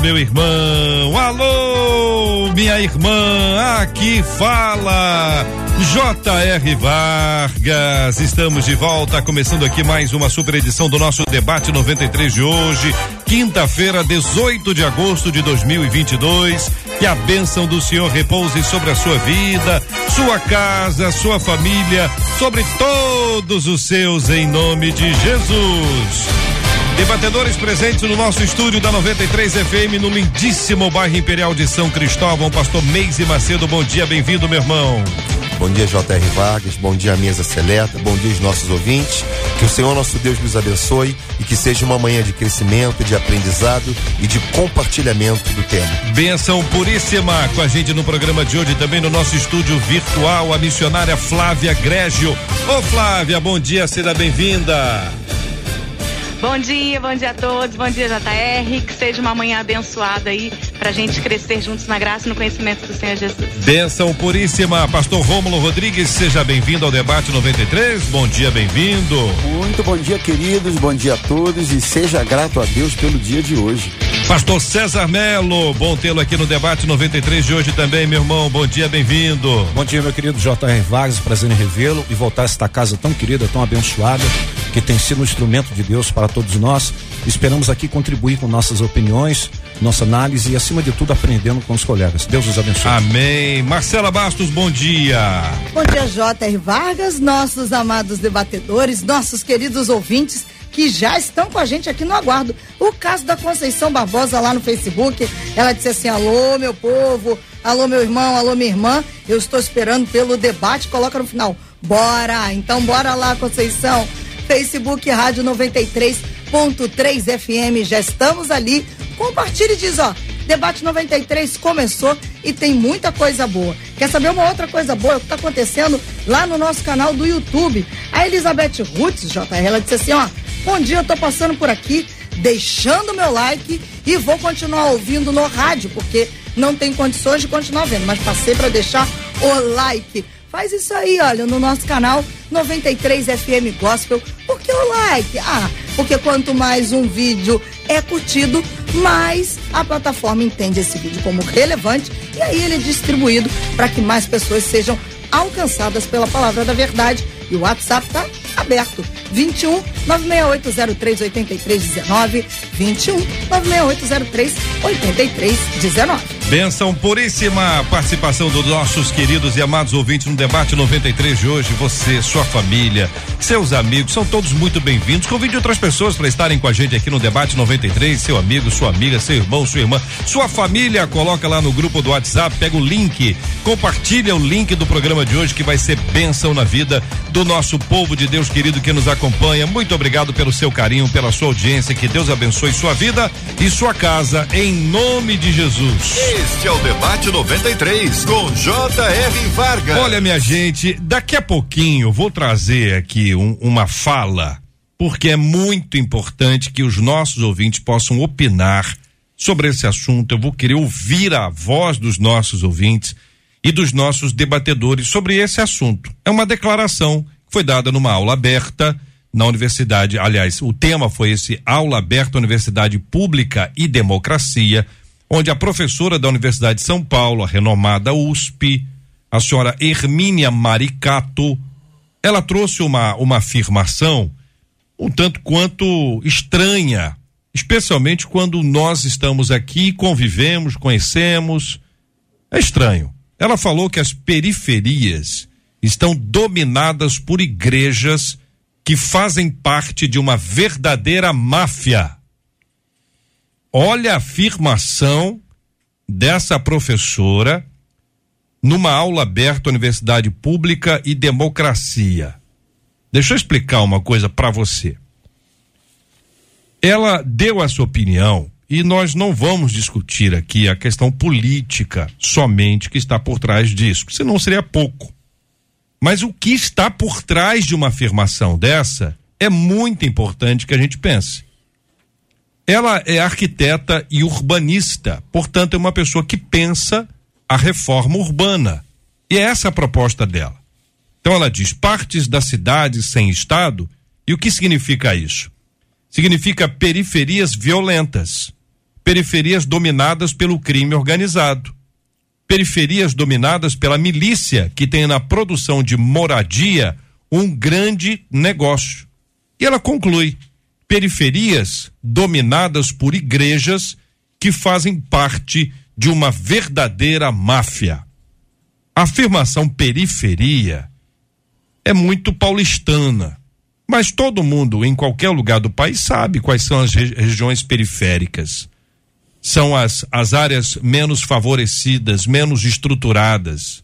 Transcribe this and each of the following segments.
meu irmão. Alô, minha irmã. Aqui fala J.R. Vargas, estamos de volta, começando aqui mais uma super edição do nosso debate 93 de hoje, quinta-feira, 18 de agosto de 2022. Que a bênção do Senhor repouse sobre a sua vida, sua casa, sua família, sobre todos os seus, em nome de Jesus. Debatedores presentes no nosso estúdio da 93 FM no lindíssimo bairro Imperial de São Cristóvão, pastor Meise Macedo, bom dia, bem-vindo, meu irmão. Bom dia, J.R. Vargas. Bom dia, mesa seleta. Bom dia, os nossos ouvintes. Que o Senhor nosso Deus nos abençoe e que seja uma manhã de crescimento, de aprendizado e de compartilhamento do tema. Benção puríssima com a gente no programa de hoje, também no nosso estúdio virtual, a missionária Flávia Grégio. Ô Flávia, bom dia, seja bem-vinda. Bom dia, bom dia a todos, bom dia JR, que seja uma manhã abençoada aí pra gente crescer juntos na graça e no conhecimento do Senhor Jesus. Benção puríssima, pastor Rômulo Rodrigues, seja bem-vindo ao debate 93. Bom dia, bem-vindo. Muito bom dia, queridos, bom dia a todos e seja grato a Deus pelo dia de hoje. Pastor César Melo, bom tê-lo aqui no debate 93 de hoje também, meu irmão. Bom dia, bem-vindo. Bom dia, meu querido J.R. Vargas, prazer em revê-lo e voltar a esta casa tão querida, tão abençoada, que tem sido um instrumento de Deus para todos nós. Esperamos aqui contribuir com nossas opiniões, nossa análise e, acima de tudo, aprendendo com os colegas. Deus os abençoe. Amém. Marcela Bastos, bom dia. Bom dia, J.R. Vargas, nossos amados debatedores, nossos queridos ouvintes que já estão com a gente aqui no aguardo. O caso da Conceição Barbosa lá no Facebook, ela disse assim: alô, meu povo, alô, meu irmão, alô, minha irmã, eu estou esperando pelo debate, coloca no final. Bora! Então, bora lá, Conceição. Facebook Rádio 93.3 FM, já estamos ali. Compartilhe e diz, ó, Debate 93 começou e tem muita coisa boa. Quer saber uma outra coisa boa? O que está acontecendo lá no nosso canal do YouTube? A Elizabeth Rutz, JR, ela disse assim, ó, bom dia, eu tô passando por aqui, deixando meu like e vou continuar ouvindo no rádio, porque não tem condições de continuar vendo, mas passei para deixar o like. Faz isso aí, olha, no nosso canal 93 FM Gospel. Por que o like? Ah, porque quanto mais um vídeo é curtido, mais a plataforma entende esse vídeo como relevante e aí ele é distribuído para que mais pessoas sejam alcançadas pela palavra da verdade. E o WhatsApp tá aberto. 21 96803 8319 21 96803 8319. Benção puríssima participação dos nossos queridos e amados ouvintes no debate 93 de hoje. Você, sua família, seus amigos, são todos muito bem-vindos. Convide outras pessoas para estarem com a gente aqui no debate 93. Seu amigo, sua amiga, seu irmão, sua irmã, sua família, coloca lá no grupo do WhatsApp, pega o link, compartilha o link do programa de hoje que vai ser bênção na vida do nosso povo de Deus querido que nos acompanha. Muito obrigado pelo seu carinho, pela sua audiência. Que Deus abençoe sua vida e sua casa, em nome de Jesus. Este é o Debate 93 com J.R. Vargas. Olha, minha gente, daqui a pouquinho vou trazer aqui um, uma fala, porque é muito importante que os nossos ouvintes possam opinar sobre esse assunto. Eu vou querer ouvir a voz dos nossos ouvintes e dos nossos debatedores sobre esse assunto. É uma declaração que foi dada numa aula aberta na universidade. Aliás, o tema foi esse aula aberta Universidade Pública e Democracia onde a professora da Universidade de São Paulo, a renomada USP, a senhora Hermínia Maricato, ela trouxe uma, uma afirmação um tanto quanto estranha, especialmente quando nós estamos aqui, convivemos, conhecemos. É estranho. Ela falou que as periferias estão dominadas por igrejas que fazem parte de uma verdadeira máfia. Olha a afirmação dessa professora numa aula aberta Universidade Pública e Democracia. Deixa eu explicar uma coisa para você. Ela deu essa opinião e nós não vamos discutir aqui a questão política somente que está por trás disso, senão seria pouco. Mas o que está por trás de uma afirmação dessa é muito importante que a gente pense. Ela é arquiteta e urbanista, portanto, é uma pessoa que pensa a reforma urbana. E é essa a proposta dela. Então, ela diz: partes da cidade sem Estado. E o que significa isso? Significa periferias violentas, periferias dominadas pelo crime organizado, periferias dominadas pela milícia, que tem na produção de moradia um grande negócio. E ela conclui: periferias dominadas por igrejas que fazem parte de uma verdadeira máfia. A afirmação periferia é muito paulistana, mas todo mundo em qualquer lugar do país sabe quais são as regi regiões periféricas. São as, as áreas menos favorecidas, menos estruturadas.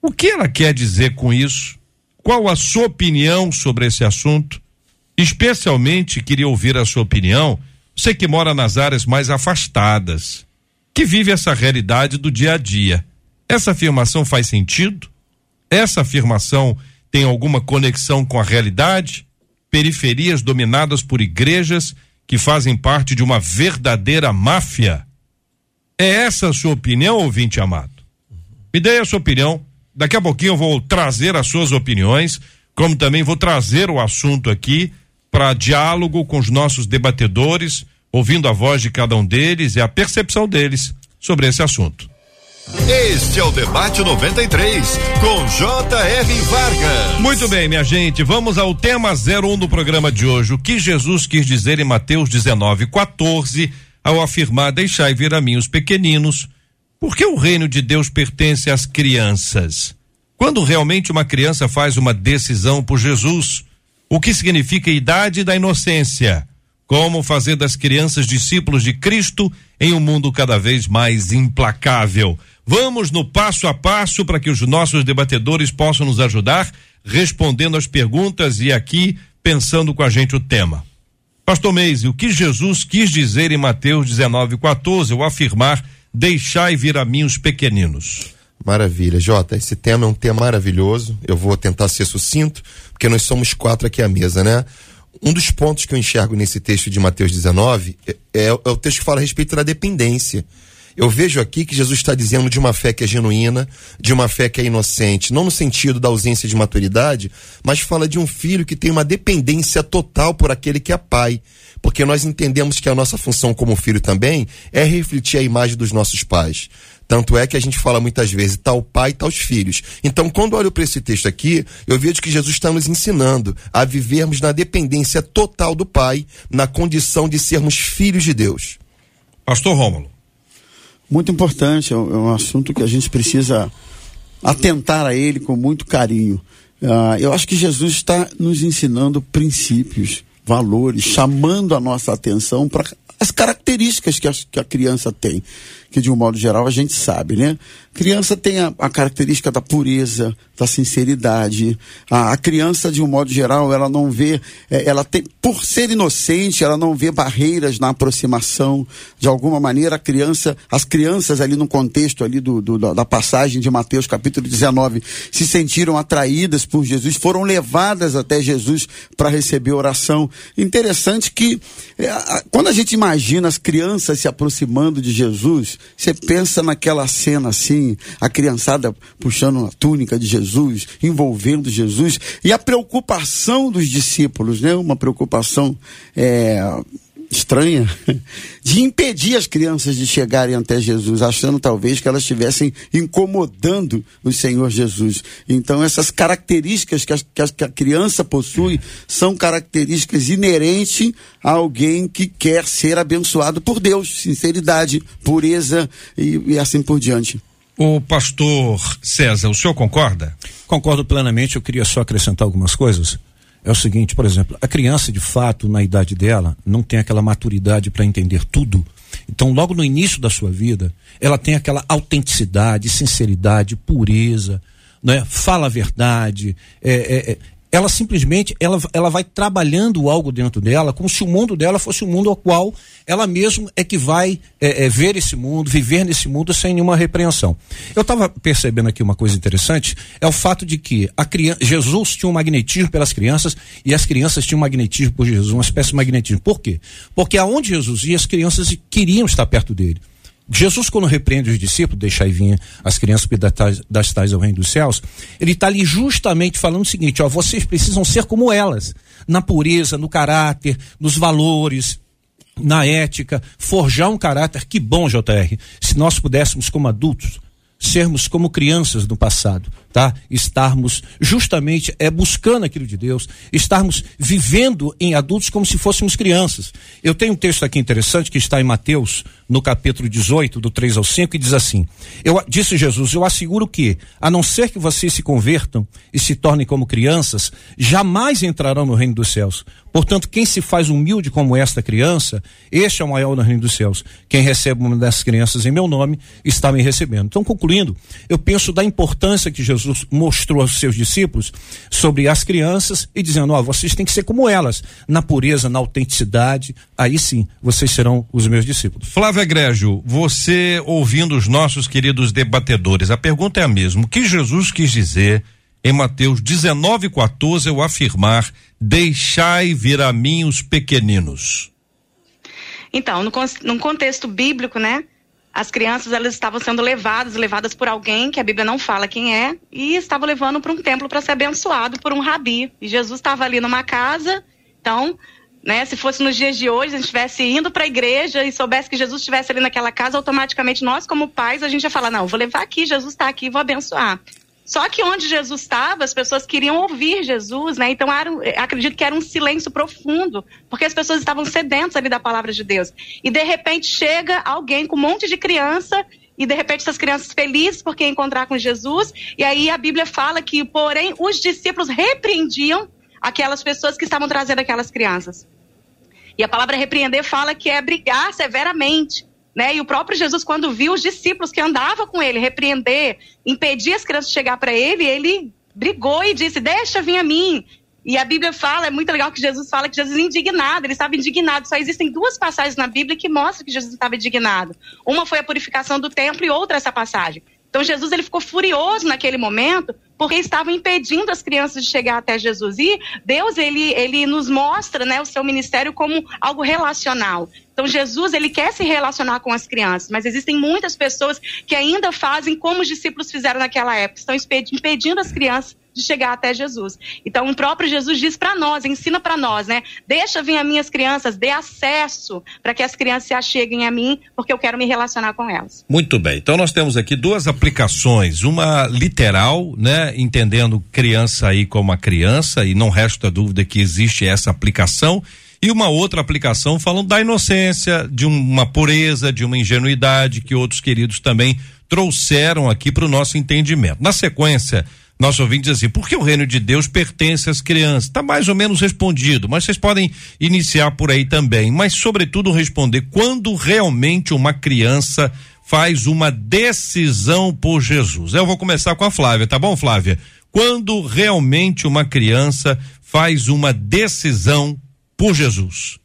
O que ela quer dizer com isso? Qual a sua opinião sobre esse assunto? Especialmente queria ouvir a sua opinião, você que mora nas áreas mais afastadas, que vive essa realidade do dia a dia. Essa afirmação faz sentido? Essa afirmação tem alguma conexão com a realidade? Periferias dominadas por igrejas que fazem parte de uma verdadeira máfia? É essa a sua opinião, ouvinte amado? Me dê a sua opinião. Daqui a pouquinho eu vou trazer as suas opiniões, como também vou trazer o assunto aqui para diálogo com os nossos debatedores, ouvindo a voz de cada um deles e a percepção deles sobre esse assunto. Este é o Debate 93, com J.R. Vargas. Muito bem, minha gente, vamos ao tema 01 do programa de hoje. O que Jesus quis dizer em Mateus 19, 14, ao afirmar: Deixai vir a mim os pequeninos, porque o reino de Deus pertence às crianças. Quando realmente uma criança faz uma decisão por Jesus, o que significa a idade da inocência, como fazer das crianças discípulos de Cristo em um mundo cada vez mais implacável. Vamos no passo a passo para que os nossos debatedores possam nos ajudar respondendo as perguntas e aqui pensando com a gente o tema. Pastor Meise, o que Jesus quis dizer em Mateus 19:14 ao afirmar: "Deixai vir a mim os pequeninos"? Maravilha, Jota. Esse tema é um tema maravilhoso. Eu vou tentar ser sucinto, porque nós somos quatro aqui à mesa, né? Um dos pontos que eu enxergo nesse texto de Mateus 19 é, é, é o texto que fala a respeito da dependência. Eu vejo aqui que Jesus está dizendo de uma fé que é genuína, de uma fé que é inocente, não no sentido da ausência de maturidade, mas fala de um filho que tem uma dependência total por aquele que é pai. Porque nós entendemos que a nossa função como filho também é refletir a imagem dos nossos pais. Tanto é que a gente fala muitas vezes, tal pai, tal filhos. Então, quando olho para esse texto aqui, eu vejo que Jesus está nos ensinando a vivermos na dependência total do Pai, na condição de sermos filhos de Deus. Pastor Rômulo. Muito importante, é um é assunto que a gente precisa atentar a ele com muito carinho. Uh, eu acho que Jesus está nos ensinando princípios, valores, chamando a nossa atenção para as características que a, que a criança tem que de um modo geral a gente sabe, né? Criança tem a, a característica da pureza, da sinceridade. A, a, criança, de um modo geral, ela não vê, é, ela tem, por ser inocente, ela não vê barreiras na aproximação. De alguma maneira, a criança, as crianças ali no contexto ali do, do da passagem de Mateus capítulo 19, se sentiram atraídas por Jesus, foram levadas até Jesus para receber oração. Interessante que é, quando a gente imagina as crianças se aproximando de Jesus, você pensa naquela cena assim, a criançada puxando a túnica de Jesus, envolvendo Jesus, e a preocupação dos discípulos, né? Uma preocupação é, estranha de impedir as crianças de chegarem até Jesus, achando talvez que elas estivessem incomodando o Senhor Jesus. Então, essas características que, as, que a criança possui são características inerentes a alguém que quer ser abençoado por Deus, sinceridade, pureza e, e assim por diante. O pastor César, o senhor concorda? Concordo plenamente, eu queria só acrescentar algumas coisas é o seguinte, por exemplo, a criança de fato, na idade dela, não tem aquela maturidade para entender tudo. Então, logo no início da sua vida, ela tem aquela autenticidade, sinceridade, pureza, né? fala a verdade, é, é, é, ela simplesmente ela, ela vai trabalhando algo dentro dela, como se o mundo dela fosse um mundo ao qual ela mesma é que vai é, é, ver esse mundo, viver nesse mundo sem nenhuma repreensão. Eu estava percebendo aqui uma coisa interessante, é o fato de que a criança, Jesus tinha um magnetismo pelas crianças e as crianças tinham um magnetismo por Jesus, uma espécie de magnetismo. Por quê? Porque aonde Jesus ia, as crianças queriam estar perto dele. Jesus, quando repreende os discípulos, deixar e vir as crianças das, tais ao reino dos céus, ele está ali justamente falando o seguinte: ó, vocês precisam ser como elas, na pureza, no caráter, nos valores, na ética, forjar um caráter. Que bom, JR, se nós pudéssemos, como adultos, sermos como crianças no passado, tá? Estarmos justamente é buscando aquilo de Deus, estarmos vivendo em adultos como se fôssemos crianças. Eu tenho um texto aqui interessante que está em Mateus, no capítulo 18, do 3 ao 5, e diz assim: Eu disse Jesus, eu asseguro que, a não ser que vocês se convertam e se tornem como crianças, jamais entrarão no reino dos céus. Portanto, quem se faz humilde como esta criança, este é o maior no reino dos céus. Quem recebe uma dessas crianças em meu nome, está me recebendo. Então, concluindo, eu penso da importância que Jesus mostrou aos seus discípulos sobre as crianças e dizendo: ó, oh, vocês têm que ser como elas, na pureza, na autenticidade, aí sim vocês serão os meus discípulos. Flávio Egrégio, você ouvindo os nossos queridos debatedores, a pergunta é a mesma: o que Jesus quis dizer em Mateus 19,14 ao afirmar: Deixai vir a mim os pequeninos? Então, no, no contexto bíblico, né? As crianças elas estavam sendo levadas, levadas por alguém que a Bíblia não fala quem é, e estavam levando para um templo para ser abençoado por um rabi. E Jesus estava ali numa casa, então né? Se fosse nos dias de hoje, a gente estivesse indo para a igreja e soubesse que Jesus estivesse ali naquela casa, automaticamente nós, como pais, a gente ia falar: não, vou levar aqui, Jesus está aqui, vou abençoar. Só que onde Jesus estava, as pessoas queriam ouvir Jesus, né? Então, era, acredito que era um silêncio profundo, porque as pessoas estavam sedentas ali da palavra de Deus. E de repente chega alguém com um monte de criança e de repente essas crianças felizes porque encontrar com Jesus. E aí a Bíblia fala que, porém, os discípulos repreendiam aquelas pessoas que estavam trazendo aquelas crianças. E a palavra repreender fala que é brigar severamente. Né? E o próprio Jesus, quando viu os discípulos que andavam com ele repreender, impedir as crianças de chegar para ele, ele brigou e disse: Deixa vir a mim. E a Bíblia fala, é muito legal que Jesus fala que Jesus é indignado, ele estava indignado. Só existem duas passagens na Bíblia que mostram que Jesus estava indignado. Uma foi a purificação do templo e outra essa passagem. Então Jesus ele ficou furioso naquele momento porque estavam impedindo as crianças de chegar até Jesus. E Deus ele, ele nos mostra, né, o seu ministério como algo relacional. Então Jesus ele quer se relacionar com as crianças, mas existem muitas pessoas que ainda fazem como os discípulos fizeram naquela época, estão impedindo as crianças de chegar até Jesus. Então, o próprio Jesus diz para nós, ensina para nós, né? Deixa vir as minhas crianças, dê acesso para que as crianças se acheguem a mim, porque eu quero me relacionar com elas. Muito bem. Então, nós temos aqui duas aplicações, uma literal, né, entendendo criança aí como a criança e não resta dúvida que existe essa aplicação e uma outra aplicação falando da inocência, de uma pureza, de uma ingenuidade que outros queridos também trouxeram aqui para o nosso entendimento. Na sequência, nosso ouvinte diz assim: por que o reino de Deus pertence às crianças? Está mais ou menos respondido, mas vocês podem iniciar por aí também. Mas, sobretudo, responder quando realmente uma criança faz uma decisão por Jesus. Eu vou começar com a Flávia, tá bom, Flávia? Quando realmente uma criança faz uma decisão por Jesus?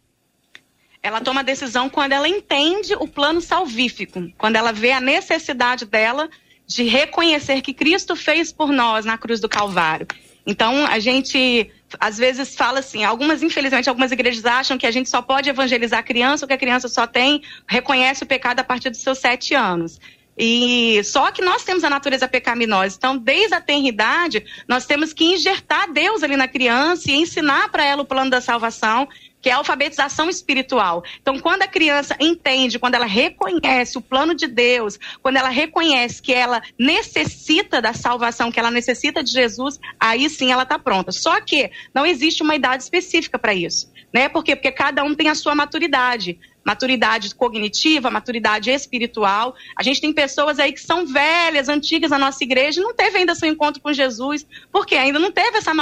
Ela toma a decisão quando ela entende o plano salvífico, quando ela vê a necessidade dela de reconhecer que Cristo fez por nós na cruz do Calvário. Então, a gente às vezes fala assim, algumas, infelizmente, algumas igrejas acham que a gente só pode evangelizar a criança ou que a criança só tem, reconhece o pecado a partir dos seus sete anos. E só que nós temos a natureza pecaminosa. Então, desde a tenridade, nós temos que injertar Deus ali na criança e ensinar para ela o plano da salvação, que é a alfabetização espiritual. Então, quando a criança entende, quando ela reconhece o plano de Deus, quando ela reconhece que ela necessita da salvação, que ela necessita de Jesus, aí sim ela está pronta. Só que não existe uma idade específica para isso. Né? Por quê? Porque cada um tem a sua maturidade. Maturidade cognitiva, maturidade espiritual. A gente tem pessoas aí que são velhas, antigas na nossa igreja, e não teve ainda seu encontro com Jesus, porque ainda não teve essa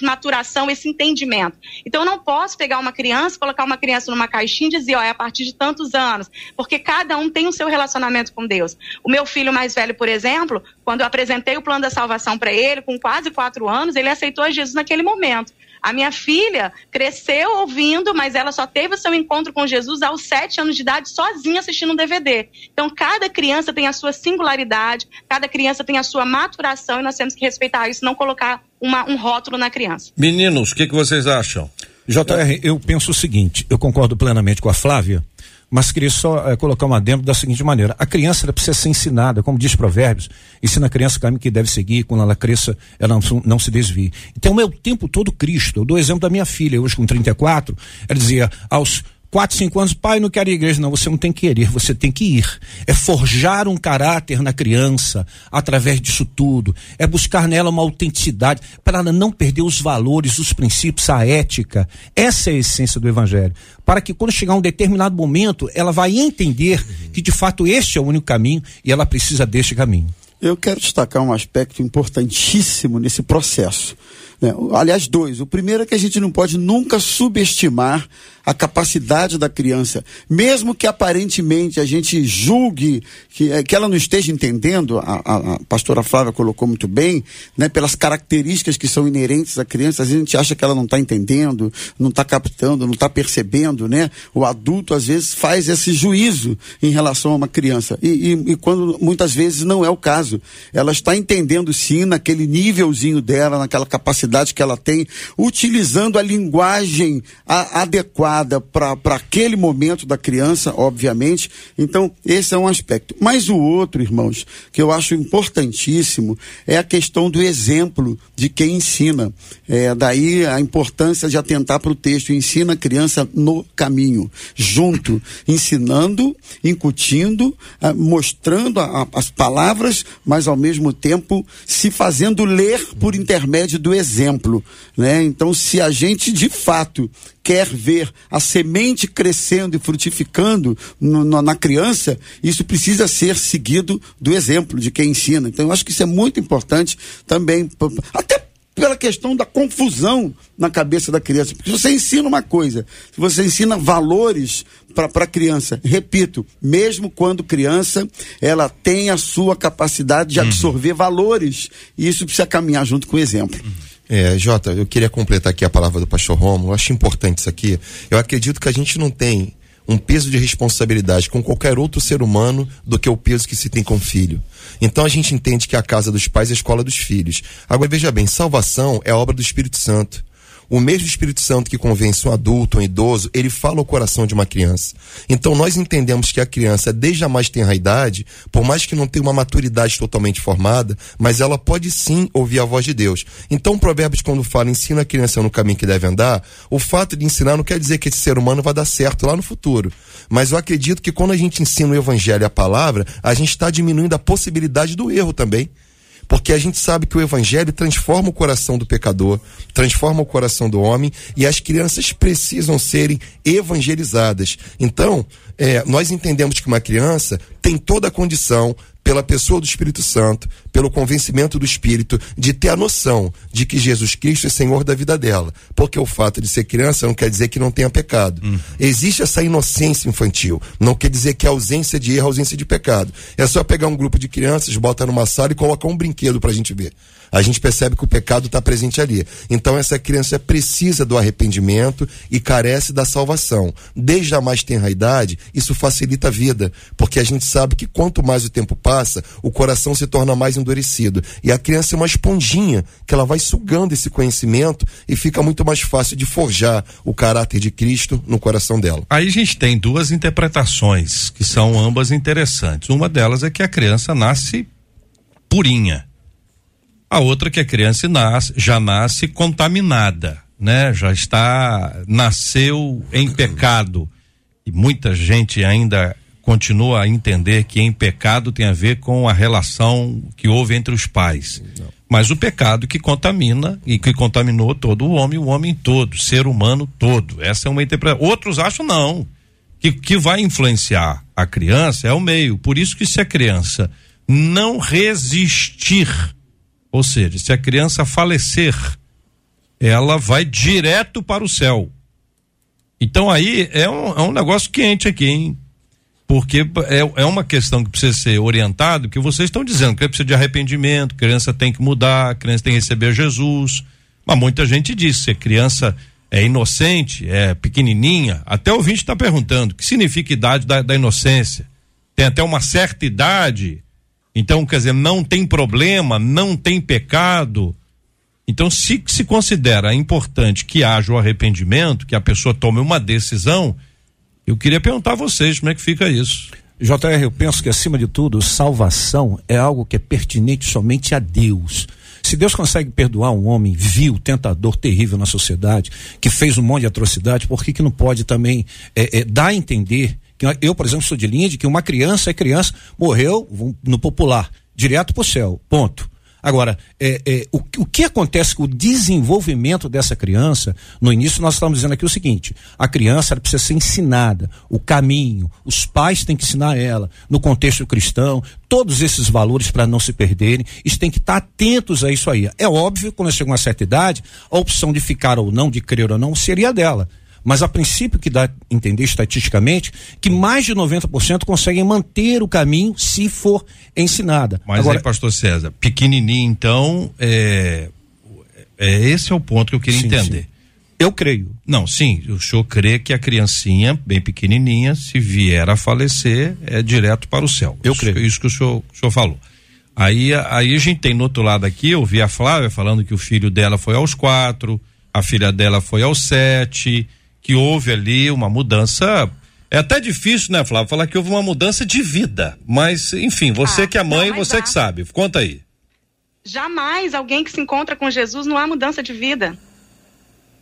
maturação, esse entendimento. Então, eu não posso pegar uma criança, colocar uma criança numa caixinha e dizer, ó, é a partir de tantos anos, porque cada um tem o seu relacionamento com Deus. O meu filho mais velho, por exemplo, quando eu apresentei o plano da salvação para ele, com quase quatro anos, ele aceitou Jesus naquele momento. A minha filha cresceu ouvindo, mas ela só teve o seu encontro com Jesus aos sete anos de idade, sozinha assistindo um DVD. Então, cada criança tem a sua singularidade, cada criança tem a sua maturação e nós temos que respeitar isso, não colocar uma, um rótulo na criança. Meninos, o que, que vocês acham? JR, eu penso o seguinte, eu concordo plenamente com a Flávia, mas queria só é, colocar uma dentro da seguinte maneira: a criança precisa ser ensinada, como diz Provérbios, ensina a criança o caminho que deve seguir, quando ela cresça, ela não, não se desvie. Então é o tempo todo Cristo. Eu dou o exemplo da minha filha, hoje com 34, ela dizia aos quatro, cinco anos, pai, não quero ir à igreja. Não, você não tem que querer, você tem que ir. É forjar um caráter na criança através disso tudo. É buscar nela uma autenticidade para ela não perder os valores, os princípios, a ética. Essa é a essência do evangelho. Para que quando chegar um determinado momento, ela vai entender que de fato este é o único caminho e ela precisa deste caminho. Eu quero destacar um aspecto importantíssimo nesse processo. Né? Aliás, dois. O primeiro é que a gente não pode nunca subestimar a capacidade da criança, mesmo que aparentemente a gente julgue que, é, que ela não esteja entendendo, a, a, a, pastora Flávia colocou muito bem, né, pelas características que são inerentes à criança, às vezes a gente acha que ela não está entendendo, não está captando, não está percebendo, né? O adulto às vezes faz esse juízo em relação a uma criança. E, e, e quando muitas vezes não é o caso, ela está entendendo sim naquele nívelzinho dela, naquela capacidade que ela tem, utilizando a linguagem a, adequada adequada para aquele momento da criança, obviamente. Então, esse é um aspecto. Mas o outro, irmãos, que eu acho importantíssimo, é a questão do exemplo de quem ensina. É, daí a importância de atentar para o texto. Ensina a criança no caminho, junto, ensinando, incutindo, ah, mostrando a, a, as palavras, mas ao mesmo tempo se fazendo ler por intermédio do exemplo. Né? Então, se a gente de fato quer ver a semente crescendo e frutificando no, no, na criança, isso precisa ser seguido do exemplo de quem ensina. Então, eu acho que isso é muito importante também, até pela questão da confusão na cabeça da criança. Porque se você ensina uma coisa, se você ensina valores para a criança, repito, mesmo quando criança, ela tem a sua capacidade de uhum. absorver uhum. valores, e isso precisa caminhar junto com o exemplo. Uhum. É, Jota, eu queria completar aqui a palavra do pastor Romulo. Eu acho importante isso aqui. Eu acredito que a gente não tem um peso de responsabilidade com qualquer outro ser humano do que o peso que se tem com o filho. Então a gente entende que a casa dos pais é a escola dos filhos. Agora veja bem, salvação é obra do Espírito Santo. O mesmo Espírito Santo que convence um adulto, um idoso, ele fala ao coração de uma criança. Então nós entendemos que a criança, desde a mais tenra idade, por mais que não tenha uma maturidade totalmente formada, mas ela pode sim ouvir a voz de Deus. Então o Provérbios, quando fala ensina a criança no caminho que deve andar, o fato de ensinar não quer dizer que esse ser humano vai dar certo lá no futuro. Mas eu acredito que quando a gente ensina o evangelho e a palavra, a gente está diminuindo a possibilidade do erro também. Porque a gente sabe que o evangelho transforma o coração do pecador, transforma o coração do homem e as crianças precisam serem evangelizadas. Então, é, nós entendemos que uma criança tem toda a condição pela pessoa do Espírito Santo, pelo convencimento do Espírito, de ter a noção de que Jesus Cristo é Senhor da vida dela. Porque o fato de ser criança não quer dizer que não tenha pecado. Uhum. Existe essa inocência infantil. Não quer dizer que é ausência de erro, ausência de pecado. É só pegar um grupo de crianças, bota numa sala e colocar um brinquedo pra gente ver a gente percebe que o pecado está presente ali. Então essa criança precisa do arrependimento e carece da salvação. Desde a mais tenra idade, isso facilita a vida, porque a gente sabe que quanto mais o tempo passa, o coração se torna mais endurecido. E a criança é uma esponjinha que ela vai sugando esse conhecimento e fica muito mais fácil de forjar o caráter de Cristo no coração dela. Aí a gente tem duas interpretações que são ambas interessantes. Uma delas é que a criança nasce purinha a outra que a criança nasce, já nasce contaminada, né? Já está nasceu em pecado. E muita gente ainda continua a entender que em pecado tem a ver com a relação que houve entre os pais. Não. Mas o pecado que contamina e que contaminou todo o homem, o homem todo, ser humano todo. Essa é uma interpretação. Outros acham não que, que vai influenciar a criança é o meio. Por isso que se a criança não resistir, ou seja, se a criança falecer, ela vai direto para o céu. Então aí é um, é um negócio quente aqui, hein? Porque é, é uma questão que precisa ser orientado, que vocês estão dizendo que precisa de arrependimento, criança tem que mudar, criança tem que receber Jesus. Mas muita gente diz, se a criança é inocente, é pequenininha, até o ouvinte está perguntando, o que significa idade da, da inocência? Tem até uma certa idade, então, quer dizer, não tem problema, não tem pecado. Então, se se considera importante que haja o arrependimento, que a pessoa tome uma decisão, eu queria perguntar a vocês como é que fica isso. JR, eu penso que acima de tudo, salvação é algo que é pertinente somente a Deus. Se Deus consegue perdoar um homem vil, tentador, terrível na sociedade, que fez um monte de atrocidade, por que, que não pode também é, é, dar a entender eu, por exemplo, sou de linha de que uma criança é criança, morreu no popular, direto para o céu, ponto. Agora, é, é, o, o, que acontece com o desenvolvimento dessa criança? No início, nós estamos dizendo aqui o seguinte: a criança precisa ser ensinada, o caminho, os pais têm que ensinar ela, no contexto cristão, todos esses valores para não se perderem, eles têm que estar atentos a isso aí. É óbvio, quando chega uma certa idade, a opção de ficar ou não, de crer ou não, seria dela. Mas a princípio que dá a entender estatisticamente que mais de 90% conseguem manter o caminho se for ensinada. Mas Agora, aí, pastor César, pequenininho então, é, é esse é o ponto que eu queria sim, entender. Sim. Eu creio. Não, sim, o senhor crê que a criancinha, bem pequenininha, se vier a falecer, é direto para o céu. Eu isso, creio. Isso que o senhor, o senhor falou. Aí, aí a gente tem no outro lado aqui, eu vi a Flávia falando que o filho dela foi aos quatro, a filha dela foi aos sete, que houve ali uma mudança. É até difícil, né, Flávio, falar que houve uma mudança de vida. Mas, enfim, você ah, que é mãe, não, você há. que sabe. Conta aí. Jamais alguém que se encontra com Jesus não há mudança de vida.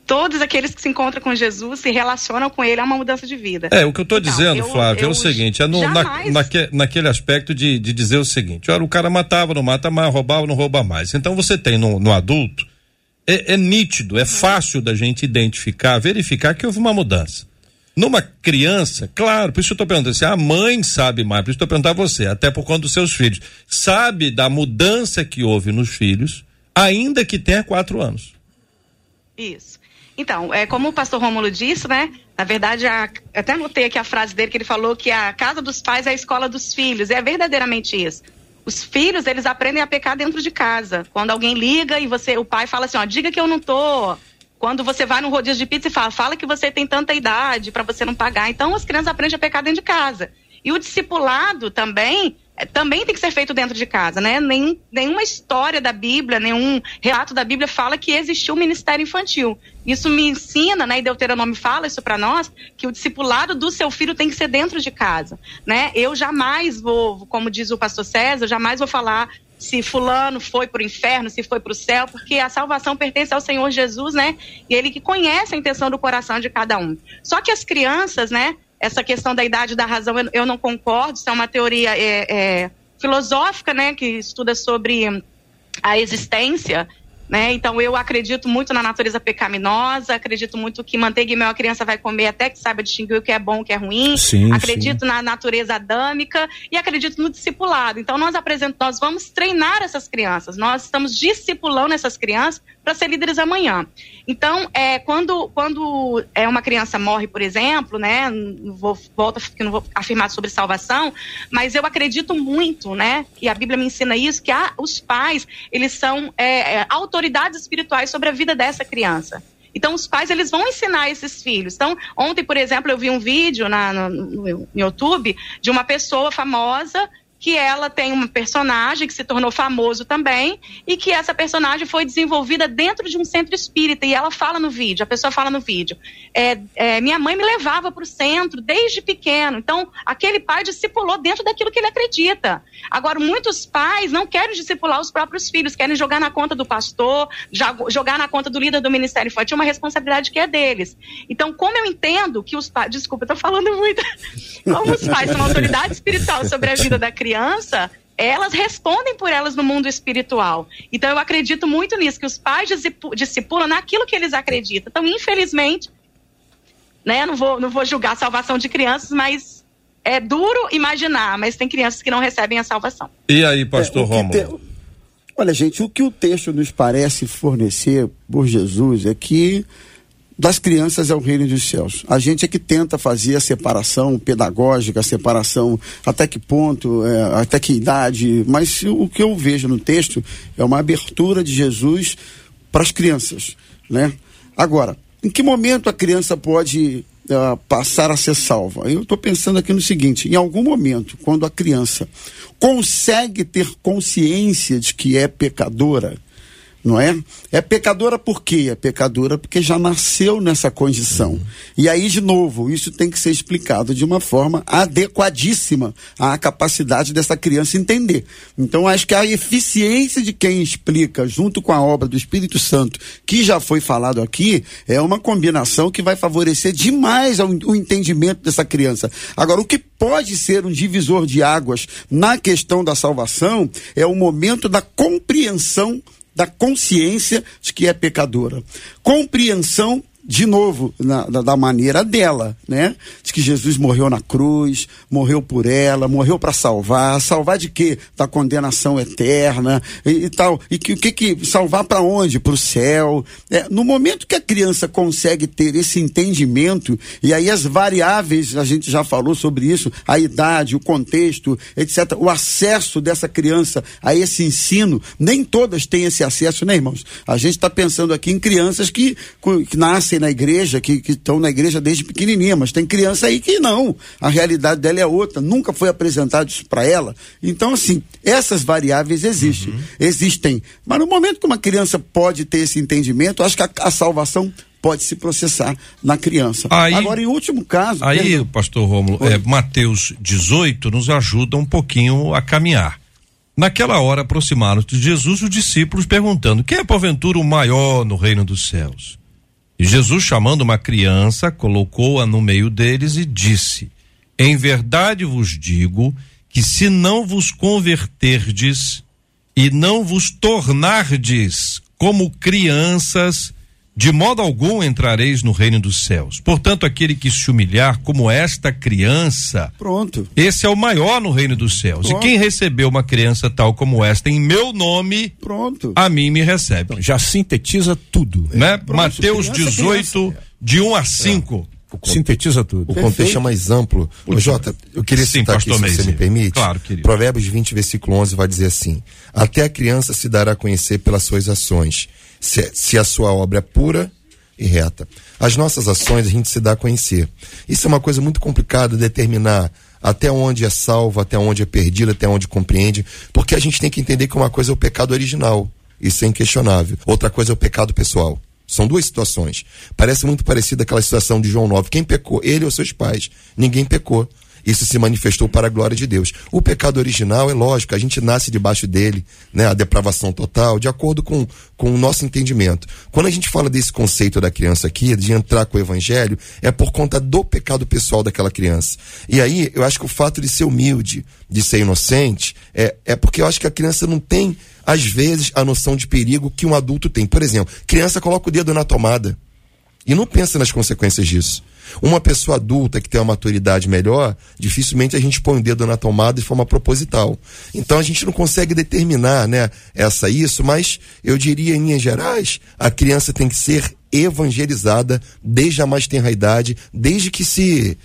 Todos aqueles que se encontram com Jesus se relacionam com ele, há uma mudança de vida. É, o que eu estou dizendo, eu, Flávio, eu, é o seguinte: é no, jamais... na, naque, naquele aspecto de, de dizer o seguinte: olha, o cara matava, não mata mais, roubava, não rouba mais. Então você tem no, no adulto é, é nítido, é fácil da gente identificar, verificar que houve uma mudança. Numa criança, claro, por isso eu estou perguntando se a mãe sabe mais, por isso estou perguntando a você, até por conta dos seus filhos, sabe da mudança que houve nos filhos, ainda que tenha quatro anos. Isso. Então, é como o pastor Rômulo disse, né? Na verdade, a, até anotei aqui a frase dele que ele falou que a casa dos pais é a escola dos filhos. É verdadeiramente isso. Os filhos, eles aprendem a pecar dentro de casa. Quando alguém liga e você, o pai fala assim, ó, diga que eu não tô. Quando você vai no rodízio de pizza e fala, fala que você tem tanta idade para você não pagar. Então, as crianças aprendem a pecar dentro de casa. E o discipulado também também tem que ser feito dentro de casa, né? Nenhum, nenhuma história da Bíblia, nenhum relato da Bíblia fala que existiu um ministério infantil. Isso me ensina, né? E Deuteronômio fala isso para nós, que o discipulado do seu filho tem que ser dentro de casa, né? Eu jamais vou, como diz o pastor César, jamais vou falar se fulano foi para o inferno, se foi para o céu, porque a salvação pertence ao Senhor Jesus, né? E ele que conhece a intenção do coração de cada um. Só que as crianças, né? Essa questão da idade da razão eu, não concordo, isso é uma teoria é, é, filosófica, né, que estuda sobre a existência né? Então eu acredito muito na natureza pecaminosa, acredito muito que manteiga e mel a criança vai comer até que saiba distinguir o que é bom e o que é ruim. Sim, acredito sim. na natureza adâmica e acredito no discipulado. Então nós apresentamos, nós vamos treinar essas crianças, nós estamos discipulando essas crianças para ser líderes amanhã. Então, é, quando, quando é uma criança morre, por exemplo, né? Não vou, volto, não vou afirmar sobre salvação, mas eu acredito muito, né? E a Bíblia me ensina isso, que a, os pais, eles são é, é, autoridades espirituais sobre a vida dessa criança. Então, os pais, eles vão ensinar esses filhos. Então, ontem, por exemplo, eu vi um vídeo na, no, no YouTube de uma pessoa famosa que ela tem um personagem que se tornou famoso também e que essa personagem foi desenvolvida dentro de um centro espírita e ela fala no vídeo, a pessoa fala no vídeo, é, é, minha mãe me levava para o centro desde pequeno, então aquele pai discipulou dentro daquilo que ele acredita. Agora, muitos pais não querem discipular os próprios filhos, querem jogar na conta do pastor, jogar na conta do líder do Ministério Infantil, uma responsabilidade que é deles. Então, como eu entendo que os pais, desculpa, tô falando muito, como os pais são autoridade espiritual sobre a vida da criança, criança, elas respondem por elas no mundo espiritual. Então eu acredito muito nisso, que os pais discipulam naquilo que eles acreditam. Então, infelizmente, né? Não vou, não vou julgar a salvação de crianças, mas é duro imaginar, mas tem crianças que não recebem a salvação. E aí, pastor É, o que Rômulo? te- Olha, gente, o que o texto nos parece fornecer por Jesus é que das crianças é o reino dos céus. A gente é que tenta fazer a separação pedagógica, a separação até que ponto, é, até que idade, mas o que eu vejo no texto é uma abertura de Jesus para as crianças, né? Agora, em que momento a criança pode ah, passar a ser salva? Eu estou pensando aqui no seguinte: em algum momento, quando a criança consegue ter consciência de que é pecadora, não é? É pecadora por quê? É pecadora porque já nasceu nessa condição. E aí, de novo, isso tem que ser explicado de uma forma adequadíssima à capacidade dessa criança entender. Então, acho que a eficiência de quem explica, junto com a obra do Espírito Santo, que já foi falado aqui, é uma combinação que vai favorecer demais o entendimento dessa criança. Agora, o que pode ser um divisor de águas na questão da salvação é o momento da compreensão da consciência de que é pecadora. Compreensão, de novo, na- da, da maneira dela, né? De que Jesus morreu na cruz, morreu por ela, morreu para salvar. Salvar de quê? Da condenação eterna e, e tal. E que que, que salvar para onde? Para o céu. É, no momento que a criança consegue ter esse entendimento, e aí as variáveis, a gente já falou sobre isso, a idade, o contexto, etc., o acesso dessa criança a esse ensino, nem todas têm esse acesso, né, irmãos? A gente está pensando aqui em crianças que, que nascem na igreja, que estão na igreja desde pequenininha, mas tem criança aí que não. A realidade dela é outra, nunca foi apresentado isso para ela. Então, assim, essas variáveis existem. Existem. Mas no momento que uma criança pode ter esse entendimento, acho que a, a salvação pode se processar na criança. Aí- Agora, em último caso. Aí, perdão. pastor Rômulo, é, Mateus 18 nos ajuda um pouquinho a caminhar. Naquela hora aproximaram-se de Jesus os discípulos perguntando: quem é porventura o maior no reino dos céus? Jesus, chamando uma criança, colocou-a no meio deles e disse: Em verdade vos digo que se não vos converterdes e não vos tornardes como crianças, de modo algum entrareis no reino dos céus. Portanto, aquele que se humilhar como esta criança, Pronto. esse é o maior no reino dos céus. Pronto. E quem recebeu uma criança tal como esta em meu nome, Pronto. a mim me recebe. Já sintetiza tudo. né? pronto, Mateus criança é 18, de 1 a 5. Sintetiza tudo. O contexto é mais amplo. Ô, Jota, eu queria Sim, citar aqui, se você me permite. Claro, querido. Provérbios 20, versículo 11 vai dizer assim: Até a criança se dará a conhecer pelas suas ações, se, se a sua obra é pura e reta. As nossas ações a gente se dá a conhecer. Isso é uma coisa muito complicada determinar até onde é salvo, até onde é perdido, até onde compreende, porque a gente tem que entender que uma coisa é o pecado original, isso é inquestionável. Outra coisa é o pecado pessoal. São duas situações. Parece muito parecida aquela situação de João 9. Quem pecou? Ele ou seus pais? Ninguém pecou. Isso se manifestou para a glória de Deus. O pecado original é lógico, a gente nasce debaixo dele, né? A depravação total, de acordo com, com o nosso entendimento. Quando a gente fala desse conceito da criança aqui, de entrar com o evangelho, é por conta do pecado pessoal daquela criança. E aí, eu acho que o fato de ser humilde, de ser inocente, é, é porque eu acho que a criança não tem, às vezes, a noção de perigo que um adulto tem. Por exemplo, criança coloca o dedo na tomada e não pensa nas consequências disso. Uma pessoa adulta que tem uma maturidade melhor, dificilmente a gente põe o dedo na tomada de forma proposital. Então a gente não consegue determinar, né, essa isso, mas eu diria em linhas gerais, a criança tem que ser evangelizada desde a mais tenra idade, desde que se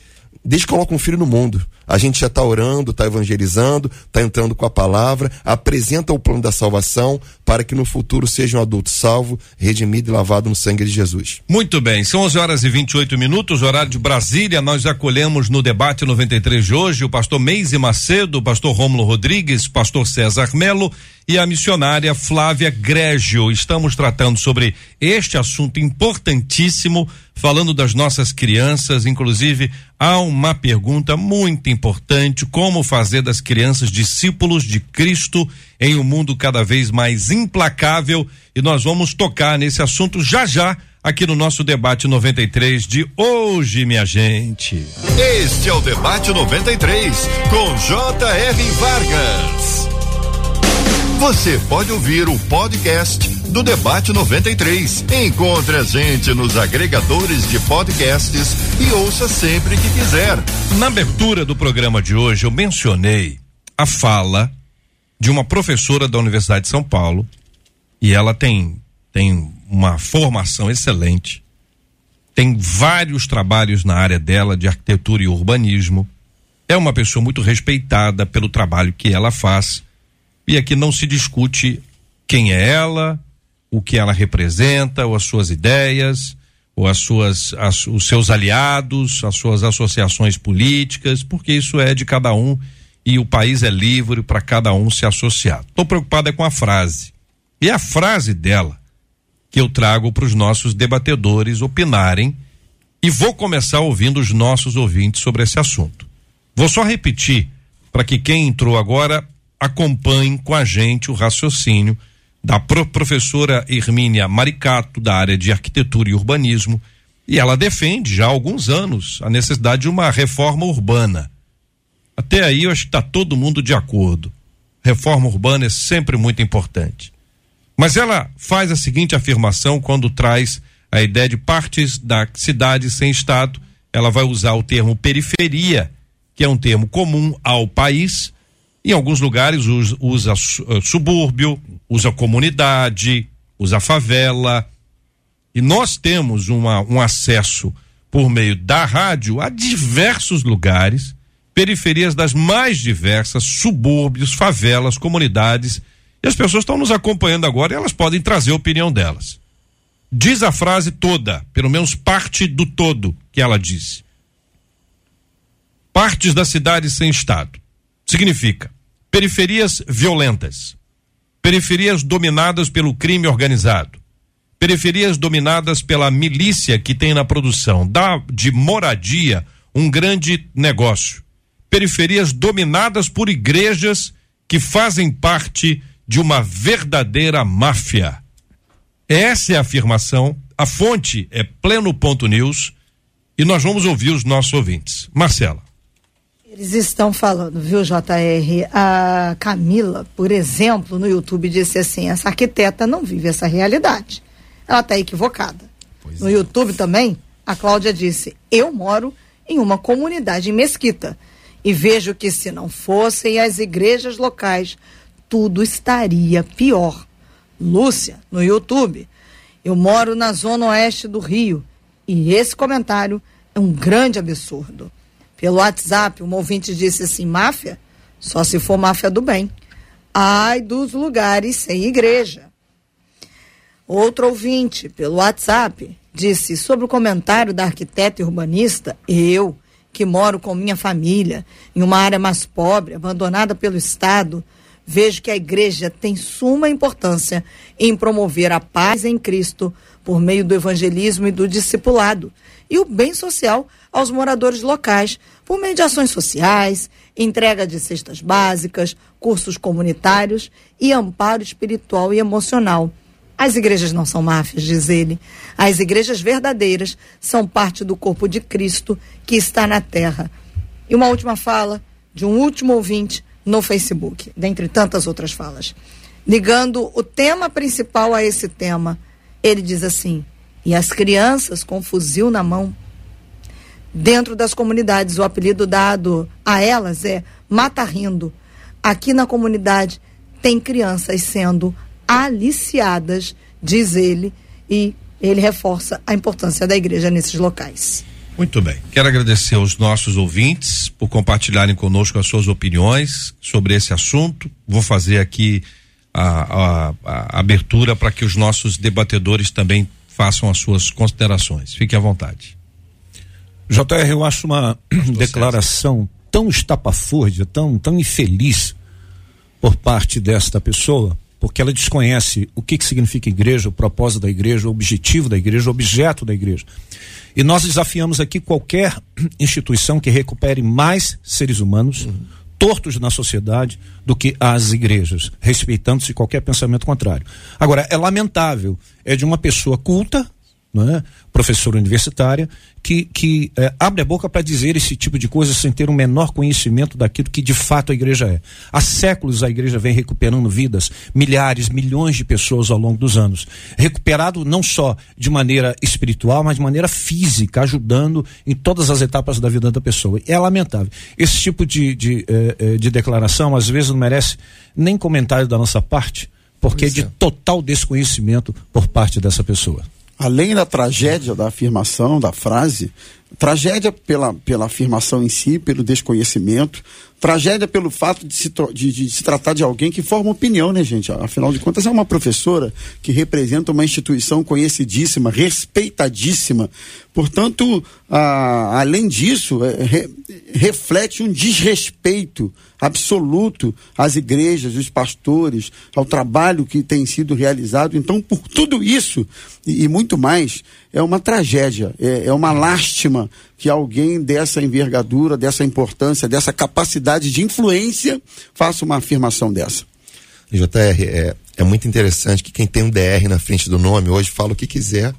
desde que coloca um filho no mundo. A gente já está orando, está evangelizando, está entrando com a palavra, apresenta o plano da salvação para que no futuro seja um adulto salvo, redimido e lavado no sangue de Jesus. Muito bem, são 11 horas e 28 minutos, horário de Brasília. Nós acolhemos no debate 93 de hoje o pastor Meise Macedo, o pastor Rômulo Rodrigues, pastor César Melo e a missionária Flávia Grégio. Estamos tratando sobre este assunto importantíssimo, falando das nossas crianças. Inclusive, há uma pergunta muito importante: como fazer das crianças discípulos de Cristo em um mundo cada vez mais implacável? E nós vamos tocar nesse assunto já já aqui no nosso debate 93 de hoje, minha gente. Este é o Debate 93, com J.R. Vargas. Você pode ouvir o podcast do Debate 93. Encontre a gente nos agregadores de podcasts e ouça sempre que quiser. Na abertura do programa de hoje, eu mencionei a fala de uma professora da Universidade de São Paulo, e ela tem, tem uma formação excelente, tem vários trabalhos na área dela de arquitetura e urbanismo, é uma pessoa muito respeitada pelo trabalho que ela faz, e aqui não se discute quem é ela, o que ela representa, ou as suas ideias, ou as suas, as, os seus aliados, as suas associações políticas, porque isso é de cada um e o país é livre para cada um se associar. Estou preocupado é com a frase. E a frase dela que eu trago para os nossos debatedores opinarem e vou começar ouvindo os nossos ouvintes sobre esse assunto. Vou só repetir para que quem entrou agora acompanhe com a gente o raciocínio da pro professora Hermínia Maricato, da área de arquitetura e urbanismo, e ela defende já há alguns anos a necessidade de uma reforma urbana. Até aí eu acho que está todo mundo de acordo. Reforma urbana é sempre muito importante. Mas ela faz a seguinte afirmação quando traz a ideia de partes da cidade sem Estado. Ela vai usar o termo periferia, que é um termo comum ao país, em alguns lugares usa, uh, subúrbio, usa comunidade, usa favela. E nós temos uma, um acesso por meio da rádio a diversos lugares, periferias das mais diversas, subúrbios, favelas, comunidades. E as pessoas estão nos acompanhando agora e elas podem trazer a opinião delas. Diz a frase toda, pelo menos parte do todo que ela disse. Partes da cidade sem Estado. Significa periferias violentas, periferias dominadas pelo crime organizado, periferias dominadas pela milícia que tem na produção da, de moradia um grande negócio, periferias dominadas por igrejas que fazem parte de uma verdadeira máfia. Essa é a afirmação, a fonte é pleno.news e nós vamos ouvir os nossos ouvintes. Marcela. Eles estão falando, viu, JR? A Camila, por exemplo, no YouTube disse assim: essa arquiteta não vive essa realidade. Ela está equivocada. Pois no é. YouTube também, a Cláudia disse: eu moro em uma comunidade em Mesquita e vejo que se não fossem as igrejas locais, tudo estaria pior. Lúcia, no YouTube, eu moro na zona oeste do Rio e esse comentário é um grande absurdo. Pelo WhatsApp, um ouvinte disse assim: máfia? Só se for máfia do bem. Ai dos lugares sem igreja. Outro ouvinte, pelo WhatsApp, disse sobre o comentário da arquiteta e urbanista: eu, que moro com minha família em uma área mais pobre, abandonada pelo Estado, vejo que a igreja tem suma importância em promover a paz em Cristo por meio do evangelismo e do discipulado e o bem social aos moradores locais, por meio de ações sociais, entrega de cestas básicas, cursos comunitários e amparo espiritual e emocional. As igrejas não são máfias, diz ele. As igrejas verdadeiras são parte do corpo de Cristo que está na terra. E uma última fala de um último ouvinte no Facebook, dentre tantas outras falas. Ligando o tema principal a esse tema, ele diz assim: e as crianças com fuzil na mão dentro das comunidades. O apelido dado a elas é Mata Rindo. Aqui na comunidade tem crianças sendo aliciadas, diz ele, e ele reforça a importância da igreja nesses locais. Muito bem. Quero agradecer aos nossos ouvintes por compartilharem conosco as suas opiniões sobre esse assunto. Vou fazer aqui a, a, a abertura para que os nossos debatedores também façam as suas considerações. Fique à vontade. JR, eu acho uma declaração tão estapafúrdia, tão, tão infeliz por parte desta pessoa, porque ela desconhece o que, que significa igreja, o propósito da igreja, o objetivo da igreja, o objeto da igreja. E nós desafiamos aqui qualquer instituição que recupere mais seres humanos uhum. Tortos na sociedade do que as igrejas, respeitando-se qualquer pensamento contrário. Agora, é lamentável, é de uma pessoa culta, não é? professora universitária, que, que é, abre a boca para dizer esse tipo de coisa sem ter o um menor conhecimento daquilo que de fato a igreja é. Há séculos a igreja vem recuperando vidas, milhares, milhões de pessoas ao longo dos anos. Recuperado não só de maneira espiritual, mas de maneira física, ajudando em todas as etapas da vida da pessoa. É lamentável. Esse tipo de, de, de, de declaração, às vezes, não merece nem comentário da nossa parte, porque é de total desconhecimento por parte dessa pessoa além da tragédia da afirmação, da frase, tragédia pela, pela afirmação em si, pelo desconhecimento, tragédia pelo fato de se, de, de se tratar de alguém que forma opinião, né, gente? Afinal de contas, é uma professora que representa uma instituição conhecidíssima, respeitadíssima. Portanto, ah, além disso, é, re, reflete um desrespeito absoluto às igrejas, os pastores, ao trabalho que tem sido realizado. Então, por tudo isso e, e muito mais, é uma tragédia, é, é, uma lástima que alguém dessa envergadura, dessa importância, dessa capacidade de influência faça uma afirmação dessa. JR, é, é muito interessante que quem tem um DR na frente do nome hoje fala o que quiser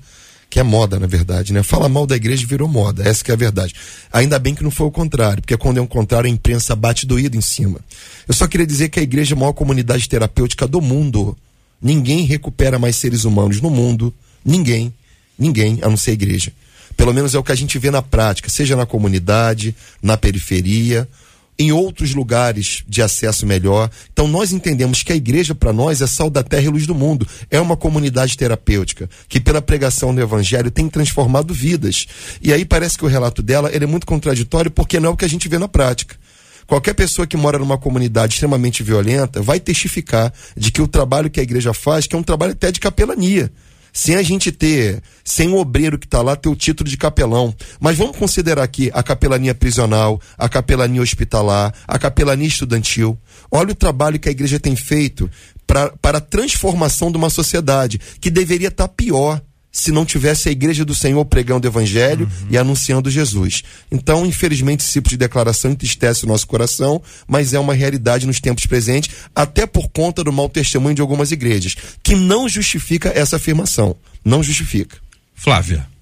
que é moda, na verdade, né? Fala mal da igreja virou moda, essa que é a verdade. Ainda bem que não foi o contrário, porque quando é o contrário, a imprensa bate doído em cima. Eu só queria dizer que a igreja é a maior comunidade terapêutica do mundo. Ninguém recupera mais seres humanos no mundo, ninguém, ninguém, a não ser a igreja. Pelo menos é o que a gente vê na prática, seja na comunidade, na periferia, em outros lugares de acesso melhor. Então nós entendemos que a igreja para nós é sal da terra e luz do mundo. É uma comunidade terapêutica que pela pregação do evangelho tem transformado vidas. E aí parece que o relato dela é muito contraditório porque não é o que a gente vê na prática. Qualquer pessoa que mora numa comunidade extremamente violenta vai testificar de que o trabalho que a igreja faz, que é um trabalho até de capelania sem a gente ter, sem o obreiro que está lá ter o título de capelão. Mas vamos considerar aqui a capelania prisional, a capelania hospitalar, a capelania estudantil. Olha o trabalho que a igreja tem feito para a transformação de uma sociedade que deveria estar tá pior se não tivesse a igreja do Senhor pregando o evangelho uhum. e anunciando Jesus. Então, infelizmente, esse tipo de declaração entristece o nosso coração, mas é uma realidade nos tempos presentes, até por conta do mau testemunho de algumas igrejas, que não justifica essa afirmação. Não justifica. Flávia.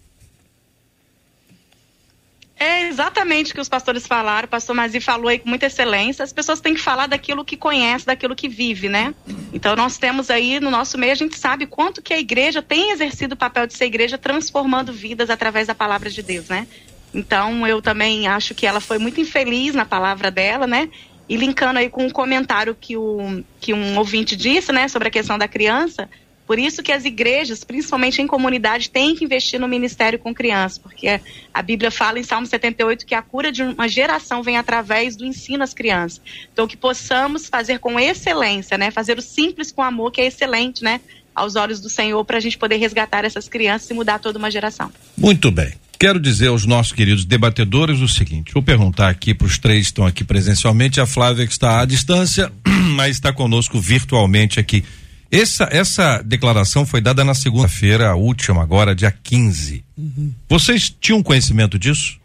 É exatamente o que os pastores falaram, o pastor Mazi falou aí com muita excelência. As pessoas têm que falar daquilo que conhece, daquilo que vive, né? Então nós temos aí no nosso meio, a gente sabe quanto que a igreja tem exercido o papel de ser igreja transformando vidas através da palavra de Deus, né? Então eu também acho que ela foi muito infeliz na palavra dela, né? E linkando aí com um comentário que, o, que um ouvinte disse, né, sobre a questão da criança, por isso que as igrejas, principalmente em comunidade, têm que investir no ministério com crianças, porque a Bíblia fala em Salmo 78 que a cura de uma geração vem através do ensino às crianças. Então que possamos fazer com excelência, né? Fazer o simples com amor, que é excelente, né? Aos olhos do Senhor, para a gente poder resgatar essas crianças e mudar toda uma geração. Muito bem. Quero dizer aos nossos queridos debatedores o seguinte: vou perguntar aqui para os três que estão aqui presencialmente, a Flávia que está à distância, mas está conosco virtualmente aqui. Essa, essa declaração foi dada na segunda-feira, a última agora, dia 15. Uhum. Vocês tinham conhecimento disso?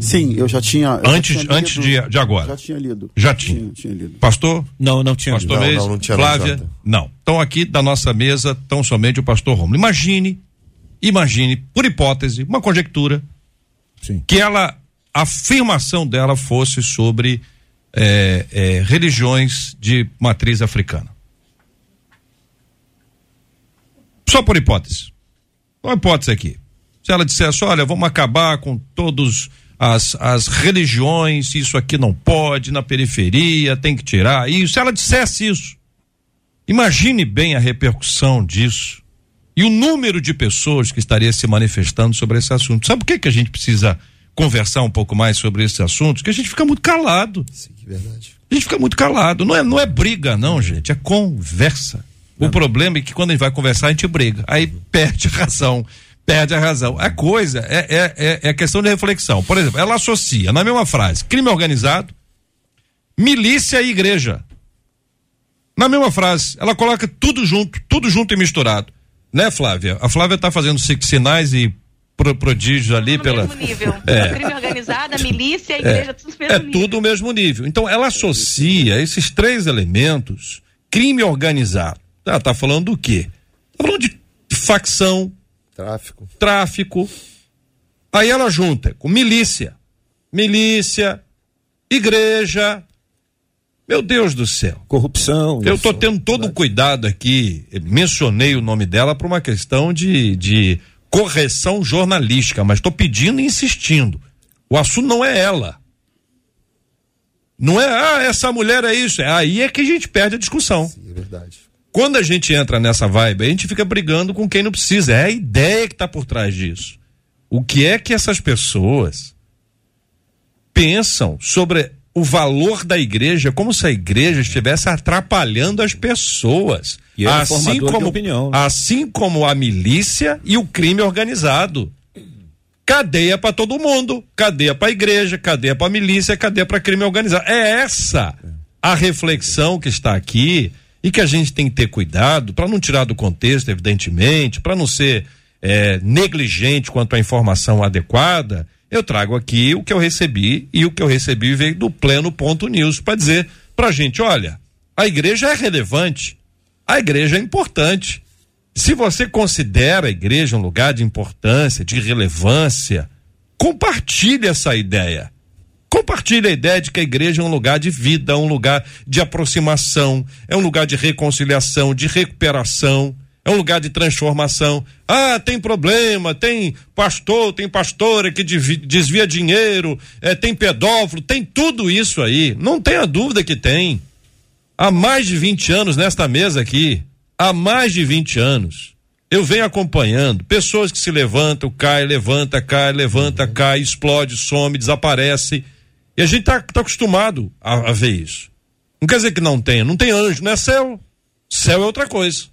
Sim, eu já tinha. Eu antes já tinha antes de, de agora? Já tinha lido. Já tinha. tinha, tinha lido. Pastor? Não, não tinha pastor lido. Não, não, não tinha Flávia? Não. Então aqui da nossa mesa, tão somente o pastor Romulo. Imagine, imagine, por hipótese, uma conjectura, Sim. que ela, a afirmação dela fosse sobre é, é, religiões de matriz africana. Só por hipótese. Uma hipótese aqui. Se ela dissesse, olha, vamos acabar com todos as, as religiões, isso aqui não pode, na periferia, tem que tirar isso. Se ela dissesse isso, imagine bem a repercussão disso e o número de pessoas que estaria se manifestando sobre esse assunto. Sabe por que, que a gente precisa conversar um pouco mais sobre esse assunto? Porque a gente fica muito calado. Sim, que verdade. A gente fica muito calado. Não é, não é briga, não, gente, é conversa. O problema é que quando a gente vai conversar, a gente briga. Aí perde a razão. Perde a razão. A coisa é, é, é, é questão de reflexão. Por exemplo, ela associa na mesma frase crime organizado, milícia e igreja. Na mesma frase, ela coloca tudo junto, tudo junto e misturado. Né, Flávia? A Flávia está fazendo sinais e pro, prodígios ali tudo pela. Mesmo nível. É. crime organizado, a milícia, a igreja, é. tudo no mesmo é nível. É tudo o mesmo nível. Então, ela associa esses três elementos, crime organizado, ela tá falando do quê? Tá falando de facção, Tráfico. tráfico. Aí ela junta com milícia, milícia, igreja. Meu Deus do céu. Corrupção. Eu estou tendo todo o cuidado aqui, mencionei o nome dela por uma questão de, de correção jornalística, mas estou pedindo e insistindo. O assunto não é ela. Não é, ah, essa mulher é isso. É, aí é que a gente perde a discussão. Sim, é verdade. Quando a gente entra nessa vibe, a gente fica brigando com quem não precisa. É a ideia que está por trás disso. O que é que essas pessoas pensam sobre o valor da igreja, como se a igreja estivesse atrapalhando as pessoas. E é assim como, opinião, né? assim como a milícia e o crime organizado. Cadeia para todo mundo, cadeia para a igreja, cadeia para a milícia, cadeia para crime organizado. É essa a reflexão que está aqui e que a gente tem que ter cuidado para não tirar do contexto, evidentemente, para não ser é, negligente quanto à informação adequada. Eu trago aqui o que eu recebi e o que eu recebi veio do Pleno Ponto News para dizer para a gente, olha, a igreja é relevante, a igreja é importante. Se você considera a igreja um lugar de importância, de relevância, compartilhe essa ideia. Compartilhe a ideia de que a igreja é um lugar de vida, um lugar de aproximação, é um lugar de reconciliação, de recuperação, é um lugar de transformação. Ah, tem problema, tem pastor, tem pastora que desvia dinheiro, é, tem pedófilo, tem tudo isso aí. Não tenha dúvida que tem. Há mais de 20 anos nesta mesa aqui, há mais de 20 anos, eu venho acompanhando pessoas que se levantam, cai, levanta, cai, levanta, cai, explode, some, desaparece. E a gente tá, tá acostumado a, a ver isso. Não quer dizer que não tenha, não tem anjo, não é céu. Céu é outra coisa.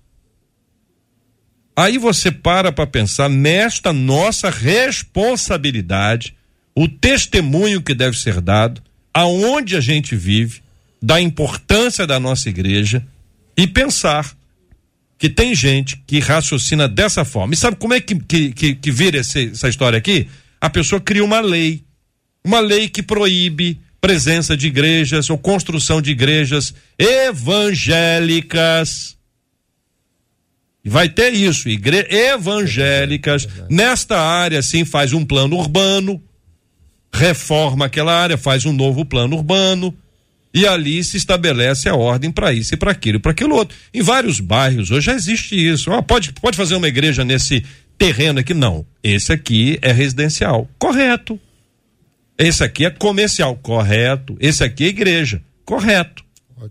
Aí você para para pensar nesta nossa responsabilidade, o testemunho que deve ser dado, aonde a gente vive, da importância da nossa igreja e pensar que tem gente que raciocina dessa forma. E sabe como é que, que, que, que vira esse, essa história aqui? A pessoa cria uma lei, uma lei que proíbe presença de igrejas ou construção de igrejas evangélicas. Vai ter isso, igre evangélicas, nesta área, sim, faz um plano urbano, reforma aquela área, faz um novo plano urbano, e ali se estabelece a ordem para isso e para aquilo e para aquilo outro. Em vários bairros hoje já existe isso. Ah, pode, pode fazer uma igreja nesse terreno aqui? Não. Esse aqui é residencial. Correto. Esse aqui é comercial. Correto. Esse aqui é igreja. Correto.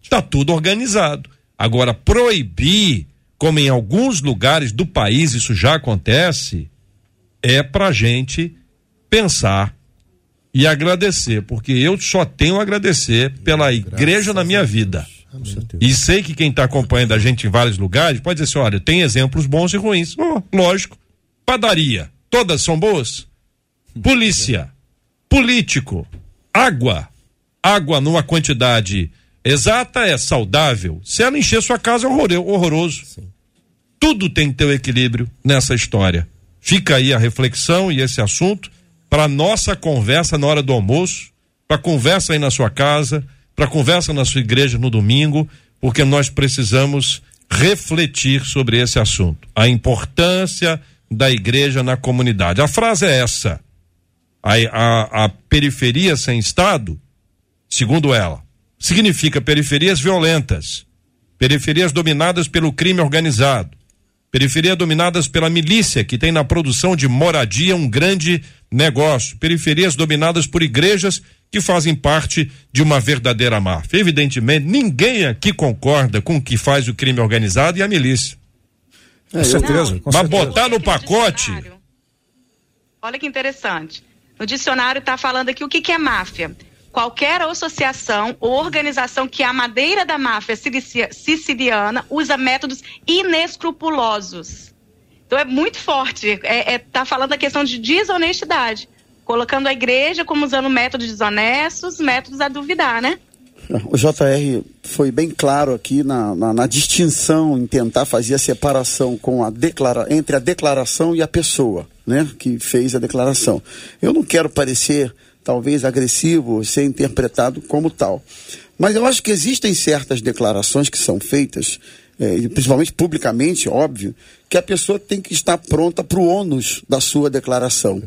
Está tudo organizado. Agora, proibir, como em alguns lugares do país isso já acontece, é para gente pensar e agradecer, porque eu só tenho a agradecer pela igreja na minha vida. E sei que quem está acompanhando a gente em vários lugares pode dizer assim: olha, tem exemplos bons e ruins. Oh, lógico. Padaria, todas são boas? Polícia, político, água. Água numa quantidade exata é saudável. Se ela encher sua casa é horror- horroroso. Tudo tem que ter o equilíbrio nessa história. Fica aí a reflexão e esse assunto para nossa conversa na hora do almoço, para conversa aí na sua casa, para conversa na sua igreja no domingo, porque nós precisamos refletir sobre esse assunto, a importância da igreja na comunidade. A frase é essa: a, a, a periferia sem Estado, segundo ela, significa periferias violentas, periferias dominadas pelo crime organizado, periferia dominadas pela milícia, que tem na produção de moradia um grande negócio, periferias dominadas por igrejas que fazem parte de uma verdadeira máfia. Evidentemente, ninguém aqui concorda com o que faz o crime organizado e a milícia. Com certeza, com Mas certeza. botar no pacote. Olha que interessante. No dicionário está falando aqui o que, que é máfia. Qualquer associação ou organização que a madeira da máfia siciliana usa métodos inescrupulosos. Então é muito forte. É, é- tá falando da questão de desonestidade. Colocando a igreja como usando métodos desonestos, métodos a duvidar, né? O JR foi bem claro aqui na, na, na distinção em tentar fazer a separação com a declara, entre a declaração e a pessoa, né, que fez a declaração. Eu não quero parecer talvez agressivo, ser interpretado como tal, mas eu acho que existem certas declarações que são feitas é, principalmente publicamente, óbvio, que a pessoa tem que estar pronta para o ônus da sua declaração.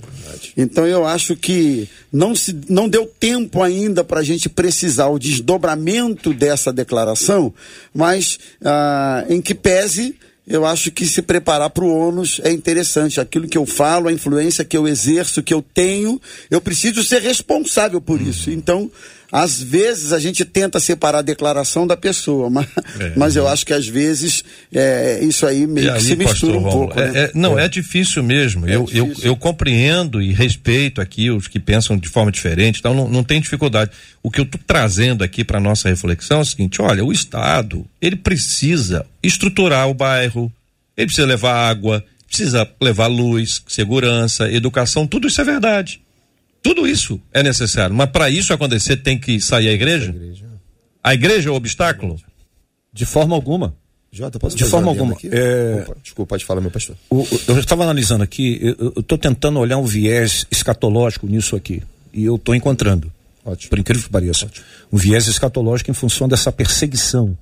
então eu acho que não, se, não deu tempo ainda para a gente precisar o desdobramento dessa declaração, mas ah, em que pese eu acho que se preparar para o ônus é interessante. Aquilo que eu falo, a influência que eu exerço, que eu tenho, eu preciso ser responsável por isso. Então, às vezes a gente tenta separar a declaração da pessoa, mas, é. mas eu acho que às vezes é, isso aí meio e que aí, se mistura um pouco. É, né? É, não, é. difícil mesmo. É eu, difícil. Eu, eu compreendo e respeito aqui os que pensam de forma diferente, então não, não tem dificuldade. O que eu estou trazendo aqui para nossa reflexão é o seguinte: olha, o Estado ele precisa estruturar o bairro, ele precisa levar água, precisa levar luz, segurança, educação, tudo isso é verdade. Tudo isso é necessário, mas para isso acontecer tem que sair a igreja? A igreja é o obstáculo? De forma alguma. Jota, posso De forma alguma. É... Opa, desculpa, pode falar, meu pastor. O, eu estava analisando aqui, eu estou tentando olhar um viés escatológico nisso aqui. E eu estou encontrando. Ótimo. Por incrível que pareça. Ótimo. Um viés escatológico em função dessa perseguição.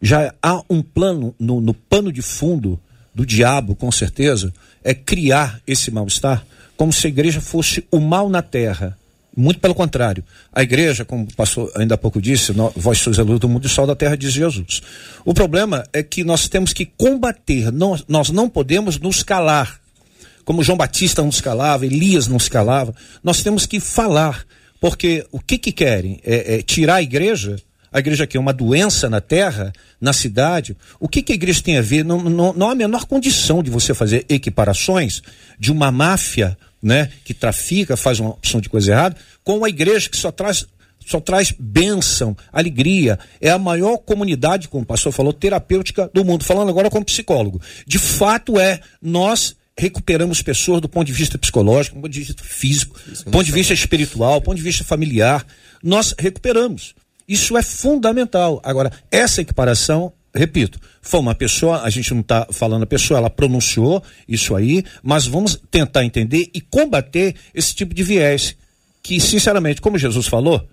Já há um plano no, no pano de fundo do diabo, com certeza, é criar esse mal-estar como se a igreja fosse o mal na terra. Muito pelo contrário. A igreja, como o pastor ainda há pouco disse, nós, vós sois a luz do mundo e sol da terra, diz Jesus. O problema é que nós temos que combater, não, nós não podemos nos calar. Como João Batista não se calava, Elias não se calava. Nós temos que falar. Porque o que, que querem? É, é tirar a igreja? A igreja aqui é uma doença na terra, na cidade. O que, que a igreja tem a ver? Não, não, não há a menor condição de você fazer equiparações de uma máfia né, que trafica, faz uma opção de coisa errada, com uma igreja que só traz só traz bênção, alegria. É a maior comunidade, como o pastor falou, terapêutica do mundo. Falando agora como psicólogo. De fato é, nós recuperamos pessoas do ponto de vista psicológico, do ponto de vista físico, do ponto de vista espiritual, do ponto de vista familiar. Nós recuperamos. Isso é fundamental. Agora, essa equiparação repito, foi uma pessoa, a gente não está falando a pessoa, ela pronunciou isso aí, mas vamos tentar entender e combater esse tipo de viés. Que, sinceramente, como Jesus falou,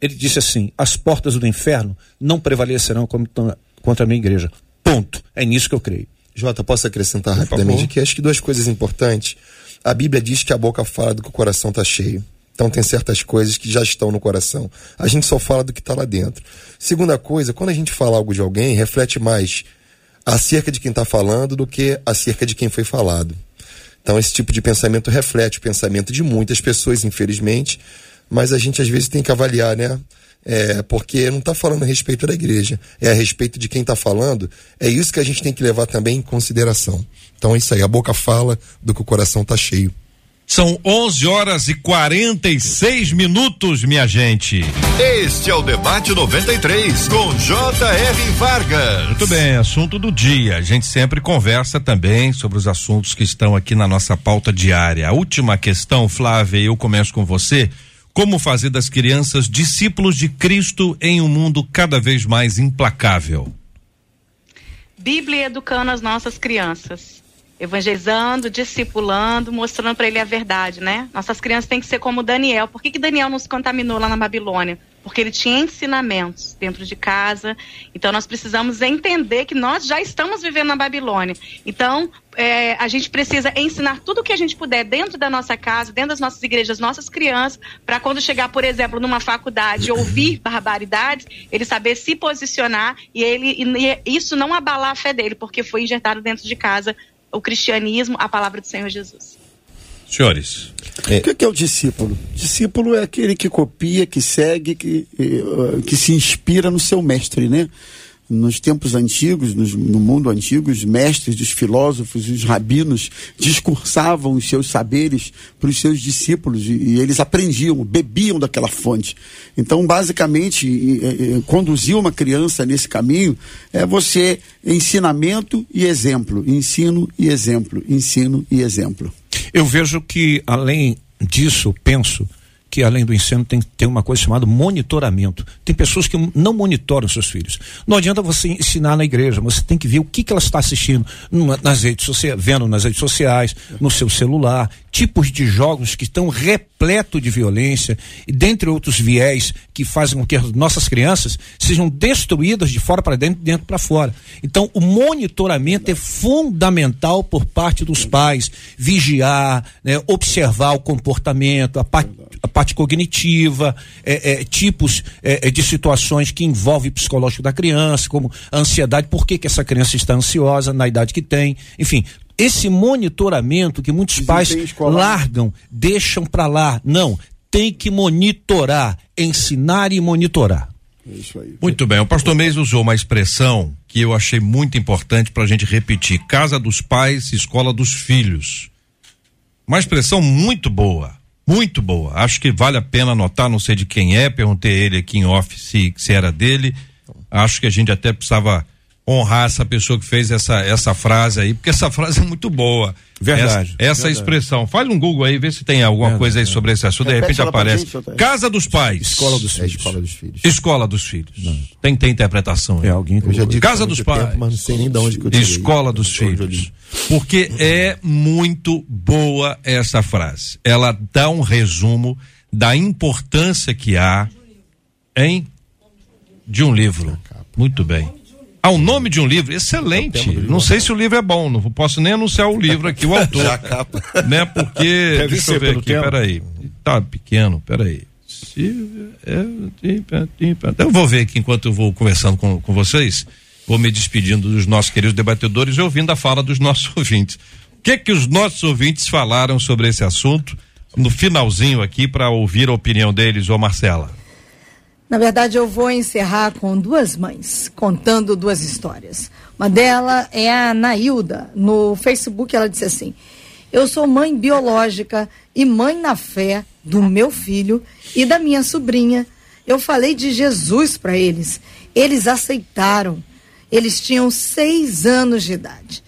ele disse assim: as portas do inferno não prevalecerão contra a minha igreja. Ponto. É nisso que eu creio. Jota, posso acrescentar rapidamente aqui? Acho que duas coisas importantes. A Bíblia diz que a boca fala do que o coração está cheio. Então tem certas coisas que já estão no coração. A gente só fala do que está lá dentro. Segunda coisa, quando a gente fala algo de alguém, reflete mais acerca de quem está falando do que acerca de quem foi falado. Então esse tipo de pensamento reflete o pensamento de muitas pessoas, infelizmente, mas a gente às vezes tem que avaliar, né? É, porque não está falando a respeito da igreja, é a respeito de quem está falando. É isso que a gente tem que levar também em consideração. Então é isso aí, a boca fala do que o coração está cheio. São 11 horas e 46 minutos, minha gente. Este é o Debate 93, com J.R. Vargas. Muito bem, assunto do dia. A gente sempre conversa também sobre os assuntos que estão aqui na nossa pauta diária. A última questão, Flávia, eu começo com você. Como fazer das crianças discípulos de Cristo em um mundo cada vez mais implacável? Bíblia educando as nossas crianças evangelizando, discipulando, mostrando para ele a verdade, né? Nossas crianças têm que ser como Daniel. Por que, que Daniel não se contaminou lá na Babilônia? Porque ele tinha ensinamentos dentro de casa. Então nós precisamos entender que nós já estamos vivendo na Babilônia. Então é, a gente precisa ensinar tudo o que a gente puder dentro da nossa casa, dentro das nossas igrejas, nossas crianças, para quando chegar, por exemplo, numa faculdade ouvir barbaridades, ele saber se posicionar e ele e isso não abalar a fé dele, porque foi injetado dentro de casa o cristianismo, a palavra do Senhor Jesus. Senhores. É. O que é o discípulo? Discípulo é aquele que copia, que segue, que, eh, que se inspira no seu mestre, né? Nos tempos antigos, no mundo antigo, os mestres, os filósofos, os rabinos discursavam os seus saberes para os seus discípulos e, e, eles aprendiam, bebiam daquela fonte. Então, basicamente, e, e, conduzir uma criança nesse caminho é você ensinamento e exemplo, ensino e exemplo, ensino e exemplo. Eu vejo que, além disso, penso que além do ensino tem, tem uma coisa chamada monitoramento. Tem pessoas que não monitoram seus filhos. Não adianta você ensinar na igreja, você tem que ver o que, que ela está assistindo numa, nas redes sociais, vendo nas redes sociais, no seu celular, tipos de jogos que estão repleto de violência e dentre outros viés que fazem com que as nossas crianças sejam destruídas de fora para dentro, dentro para fora. Então, o monitoramento é fundamental por parte dos pais, vigiar, né, observar o comportamento, a a parte cognitiva, é, é, tipos é, é, de situações que envolvem o psicológico da criança, como a ansiedade, por que, que essa criança está ansiosa na idade que tem, enfim, esse monitoramento que muitos pais largam, deixam para lá. Não, tem que monitorar, ensinar e monitorar. Isso aí. Muito bem, o pastor Meis usou uma expressão que eu achei muito importante para a gente repetir: casa dos pais, escola dos filhos. Uma expressão muito boa, muito boa. Acho que vale a pena anotar, não sei de quem é, perguntei ele aqui em off se, se era dele. Acho que a gente até precisava honrar essa pessoa que fez essa, essa frase aí, porque essa frase é muito boa. Verdade. Essa, essa verdade. expressão. Fale um Google aí, vê se tem alguma verdade, coisa aí sobre esse assunto, de repente aparece. Gente, Casa dos Pais. Escola dos é Filhos. escola dos Filhos. Escola dos Filhos. Não. Tem, tem interpretação aí. É alguém que eu já disse Casa dos Pais. Tempo, mas não sei nem de onde que eu tirei. Escola dos Filhos. Porque é muito boa essa frase. Ela dá um resumo da importância que há em de um livro. Muito bem. Ah, o nome de um livro, excelente. Não sei se o livro é bom, não posso nem anunciar o livro aqui, o autor. Já capa. Né, porque. Deve deixa eu ver aqui, tempo. peraí. Tá pequeno, peraí. Eu vou ver aqui enquanto eu vou conversando com, com vocês, vou me despedindo dos nossos queridos debatedores e ouvindo a fala dos nossos ouvintes. O que que os nossos ouvintes falaram sobre esse assunto no finalzinho aqui para ouvir a opinião deles, ô Marcela? Na verdade, eu vou encerrar com duas mães, contando duas histórias. Uma delas é a Nailda. No Facebook, ela disse assim: Eu sou mãe biológica e mãe na fé do meu filho e da minha sobrinha. Eu falei de Jesus para eles. Eles aceitaram. Eles tinham seis anos de idade.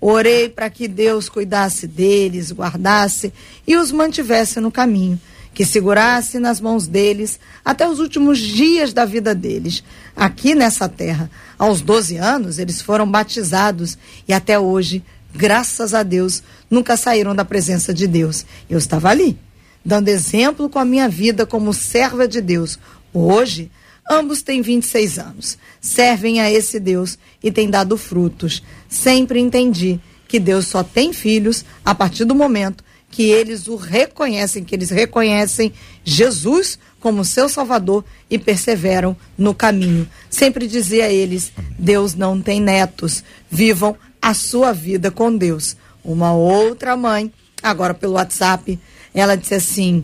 Orei para que Deus cuidasse deles, guardasse e os mantivesse no caminho que segurasse nas mãos deles até os últimos dias da vida deles, aqui nessa terra. Aos 12 anos, eles foram batizados e até hoje, graças a Deus, nunca saíram da presença de Deus. Eu estava ali, dando exemplo com a minha vida como serva de Deus. Hoje, ambos têm 26 anos, servem a esse Deus e têm dado frutos. Sempre entendi que Deus só tem filhos a partir do momento que eles o reconhecem, que eles reconhecem Jesus como seu Salvador e perseveram no caminho. Sempre dizia a eles: Deus não tem netos, vivam a sua vida com Deus. Uma outra mãe, agora pelo WhatsApp, ela disse assim: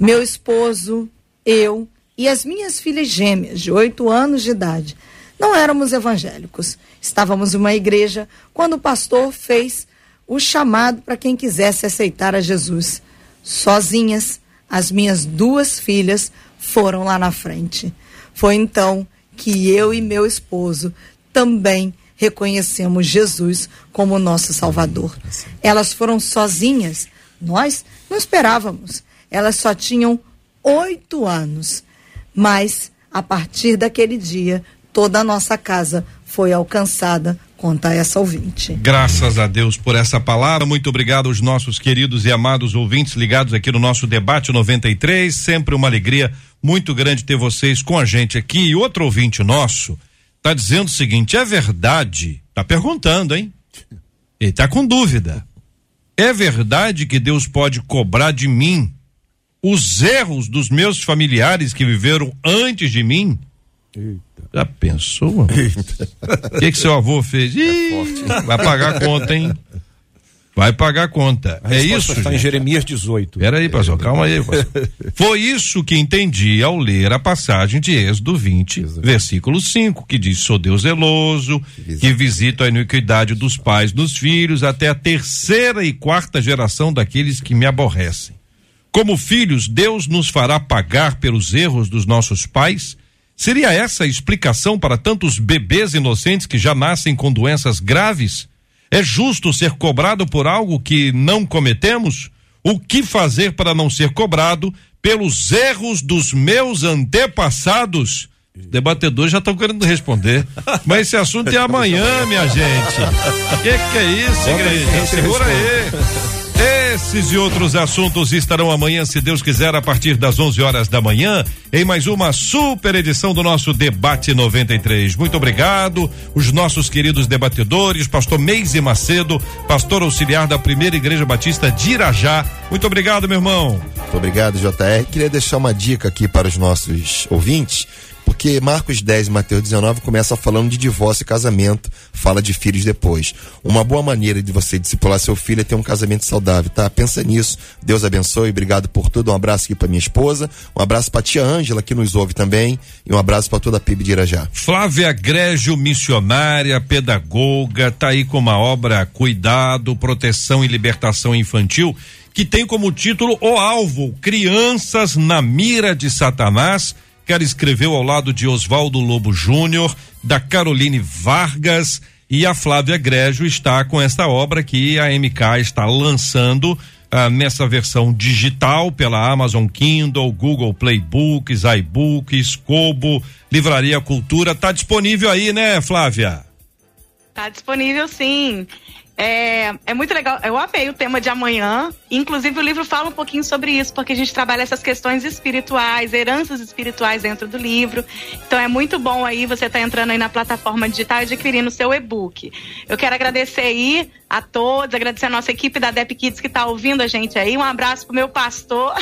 Meu esposo, eu e as minhas filhas gêmeas, de oito anos de idade, não éramos evangélicos. Estávamos em uma igreja quando o pastor fez o chamado para quem quisesse aceitar a Jesus. Sozinhas, as minhas duas filhas foram lá na frente. Foi então que eu e meu esposo também reconhecemos Jesus como nosso Salvador. Elas foram sozinhas, nós não esperávamos. Elas só tinham oito anos, mas a partir daquele dia, toda a nossa casa foi alcançada conta essa ouvinte. Graças a Deus por essa palavra. Muito obrigado aos nossos queridos e amados ouvintes ligados aqui no nosso debate 93. Sempre uma alegria muito grande ter vocês com a gente aqui. E outro ouvinte nosso está dizendo o seguinte: é verdade? Tá perguntando, hein? Ele tá com dúvida. É verdade que Deus pode cobrar de mim os erros dos meus familiares que viveram antes de mim? Eita. Já pensou? O que, que seu avô fez? Ih, é vai pagar a conta, hein? Vai pagar a conta. A é isso? Está em Jeremias 18. Pera aí, pastor, calma aí. Pastor. Foi isso que entendi ao ler a passagem de Êxodo 20, Exato. versículo 5, que diz: Sou Deus zeloso, Exato. que visito a iniquidade dos pais nos filhos, até a terceira e quarta geração daqueles que me aborrecem. Como filhos, Deus nos fará pagar pelos erros dos nossos pais Seria essa a explicação para tantos bebês inocentes que já nascem com doenças graves? É justo ser cobrado por algo que não cometemos? O que fazer para não ser cobrado pelos erros dos meus antepassados? Debatedores já estão querendo responder. Mas esse assunto é amanhã, minha gente. Que que é isso, igreja? Segura aí. Esses e outros assuntos estarão amanhã, se Deus quiser, a partir das 11 horas da manhã, em mais uma super edição do nosso Debate 93. Muito obrigado, os nossos queridos debatedores, pastor Meise Macedo, pastor auxiliar da Primeira Igreja Batista de Irajá. Muito obrigado, meu irmão. Muito obrigado, JR. Queria deixar uma dica aqui para os nossos ouvintes porque Marcos 10 e Mateus 19 começa falando de divórcio e casamento, fala de filhos depois. Uma boa maneira de você discipular seu filho é ter um casamento saudável, tá? Pensa nisso. Deus abençoe, obrigado por tudo. Um abraço aqui para minha esposa, um abraço para tia Ângela que nos ouve também e um abraço para toda a PIB de Irajá. Flávia Grégio, missionária, pedagoga, tá aí com uma obra Cuidado, Proteção e Libertação Infantil que tem como título O Alvo: Crianças na Mira de Satanás que escreveu ao lado de Oswaldo Lobo Júnior, da Caroline Vargas e a Flávia Grégio está com esta obra que a MK está lançando ah, nessa versão digital pela Amazon Kindle, Google Playbooks, iBooks, Kobo, Livraria Cultura. Tá disponível aí, né, Flávia? Tá disponível sim. É, é muito legal. Eu amei o tema de amanhã. Inclusive, o livro fala um pouquinho sobre isso, porque a gente trabalha essas questões espirituais, heranças espirituais dentro do livro. Então, é muito bom aí você estar tá entrando aí na plataforma digital e adquirindo o seu e-book. Eu quero agradecer aí a todos, agradecer a nossa equipe da Dep Kids que está ouvindo a gente aí. Um abraço pro meu pastor.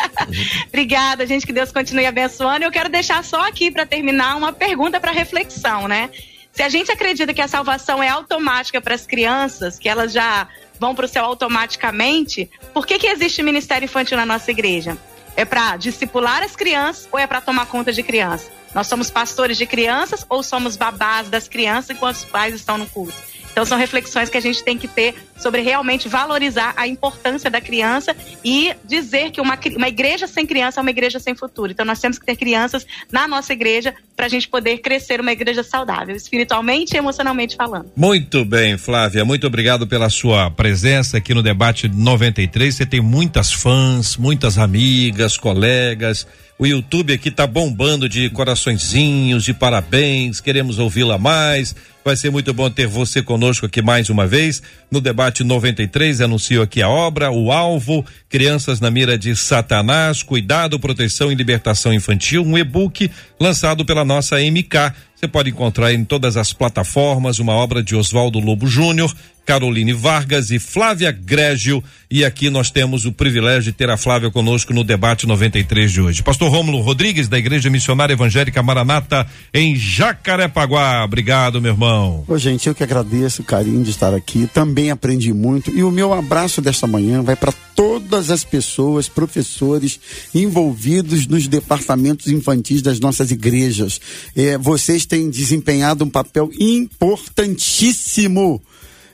Obrigada, gente. Que Deus continue abençoando. Eu quero deixar só aqui para terminar uma pergunta para reflexão, né? Se a gente acredita que a salvação é automática para as crianças, que elas já vão para o céu automaticamente, por que, que existe ministério infantil na nossa igreja? É para discipular as crianças ou é para tomar conta de crianças? Nós somos pastores de crianças ou somos babás das crianças enquanto os pais estão no culto? Então são reflexões que a gente tem que ter sobre realmente valorizar a importância da criança e dizer que uma, uma igreja sem criança é uma igreja sem futuro. Então nós temos que ter crianças na nossa igreja para a gente poder crescer uma igreja saudável, espiritualmente e emocionalmente falando. Muito bem, Flávia, muito obrigado pela sua presença aqui no debate 93. Você tem muitas fãs, muitas amigas, colegas. O YouTube aqui tá bombando de coraçõezinhos, de parabéns, queremos ouvi-la mais. Vai ser muito bom ter você conosco aqui mais uma vez. No debate 93, anuncio aqui a obra, o alvo, Crianças na Mira de Satanás, Cuidado, Proteção e Libertação Infantil, um e-book lançado pela nossa MK. Você pode encontrar em todas as plataformas uma obra de Oswaldo Lobo Júnior, Caroline Vargas e Flávia Grégio. E aqui nós temos o privilégio de ter a Flávia conosco no debate 93 de hoje. Pastor Rômulo Rodrigues, da Igreja Missionária Evangélica Maranata, em Jacarepaguá. Obrigado, meu irmão. Ô, gente, eu que agradeço o carinho de estar aqui. Também aprendi muito. E o meu abraço desta manhã vai para todas as pessoas, professores envolvidos nos departamentos infantis das nossas igrejas. É, vocês têm desempenhado um papel importantíssimo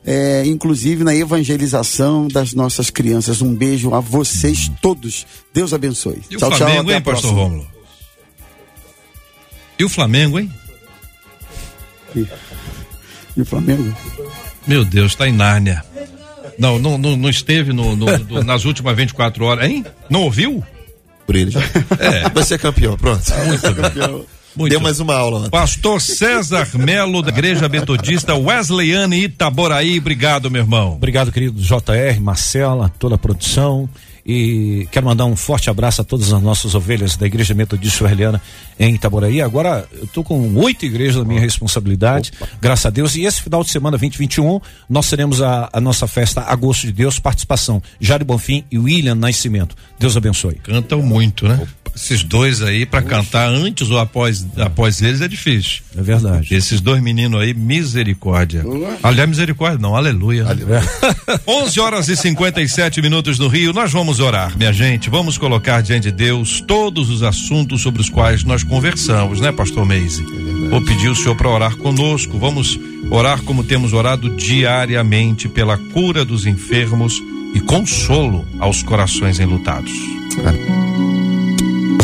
é, inclusive na evangelização das nossas crianças. Um beijo a vocês todos. Deus abençoe. E tchau, o Flamengo, tchau, hein, pastor Rômulo? E o Flamengo, hein? E, e o Flamengo? Meu Deus, está em Nárnia. Não, não, não, não esteve no, no, no, nas últimas 24 horas, hein? Não ouviu? Por ele. É. Vai ser campeão, pronto. Muito bem. Muito. Deu mais uma aula. Pastor César Melo, da Igreja Metodista Wesleyane Itaboraí. Obrigado, meu irmão. Obrigado, querido JR, Marcela, toda a produção. E quero mandar um forte abraço a todas as nossas ovelhas da Igreja Metodista Wesleyana em Itaboraí. Agora eu estou com oito igrejas na minha responsabilidade, Opa. graças a Deus. E esse final de semana, 2021, nós teremos a, a nossa festa Agosto de Deus, participação Jário Bonfim e William Nascimento. Deus abençoe. Cantam muito, né? Opa. Esses dois aí, para cantar antes ou após, após eles, é difícil. É verdade. Esses dois meninos aí, misericórdia. Aliás, misericórdia, não, aleluia. aleluia. 11 horas e 57 minutos no Rio. Nós vamos orar, minha gente. Vamos colocar diante de Deus todos os assuntos sobre os quais nós conversamos, né, Pastor Meise? Vou pedir o senhor para orar conosco. Vamos orar como temos orado diariamente pela cura dos enfermos e consolo aos corações enlutados. Amém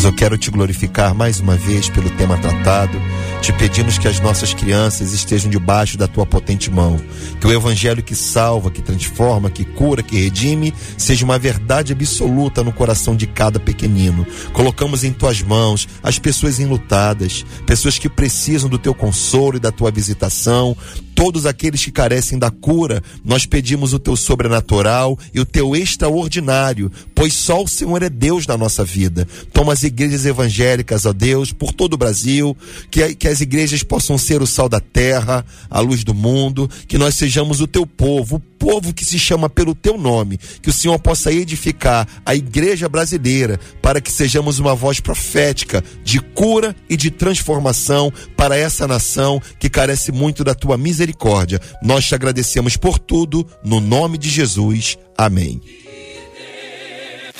eu quero te glorificar mais uma vez pelo tema tratado Te pedimos que as nossas crianças estejam debaixo da tua potente mão. Que o evangelho que salva, que transforma, que cura, que redime, seja uma verdade absoluta no coração de cada pequenino. Colocamos em tuas mãos as pessoas enlutadas, pessoas que precisam do teu consolo e da tua visitação, todos aqueles que carecem da cura, nós pedimos o teu sobrenatural e o teu extraordinário, pois só o Senhor é Deus na nossa vida. Toma as igrejas evangélicas, ó Deus, por todo o Brasil, que, que as igrejas possam ser o sal da terra, a luz do mundo, que nós sejamos o teu povo, o povo que se chama pelo teu nome, que o Senhor possa edificar a igreja brasileira, para que sejamos uma voz profética de cura e de transformação para essa nação que carece muito da tua misericórdia. Nós te agradecemos por tudo, no nome de Jesus. Amém.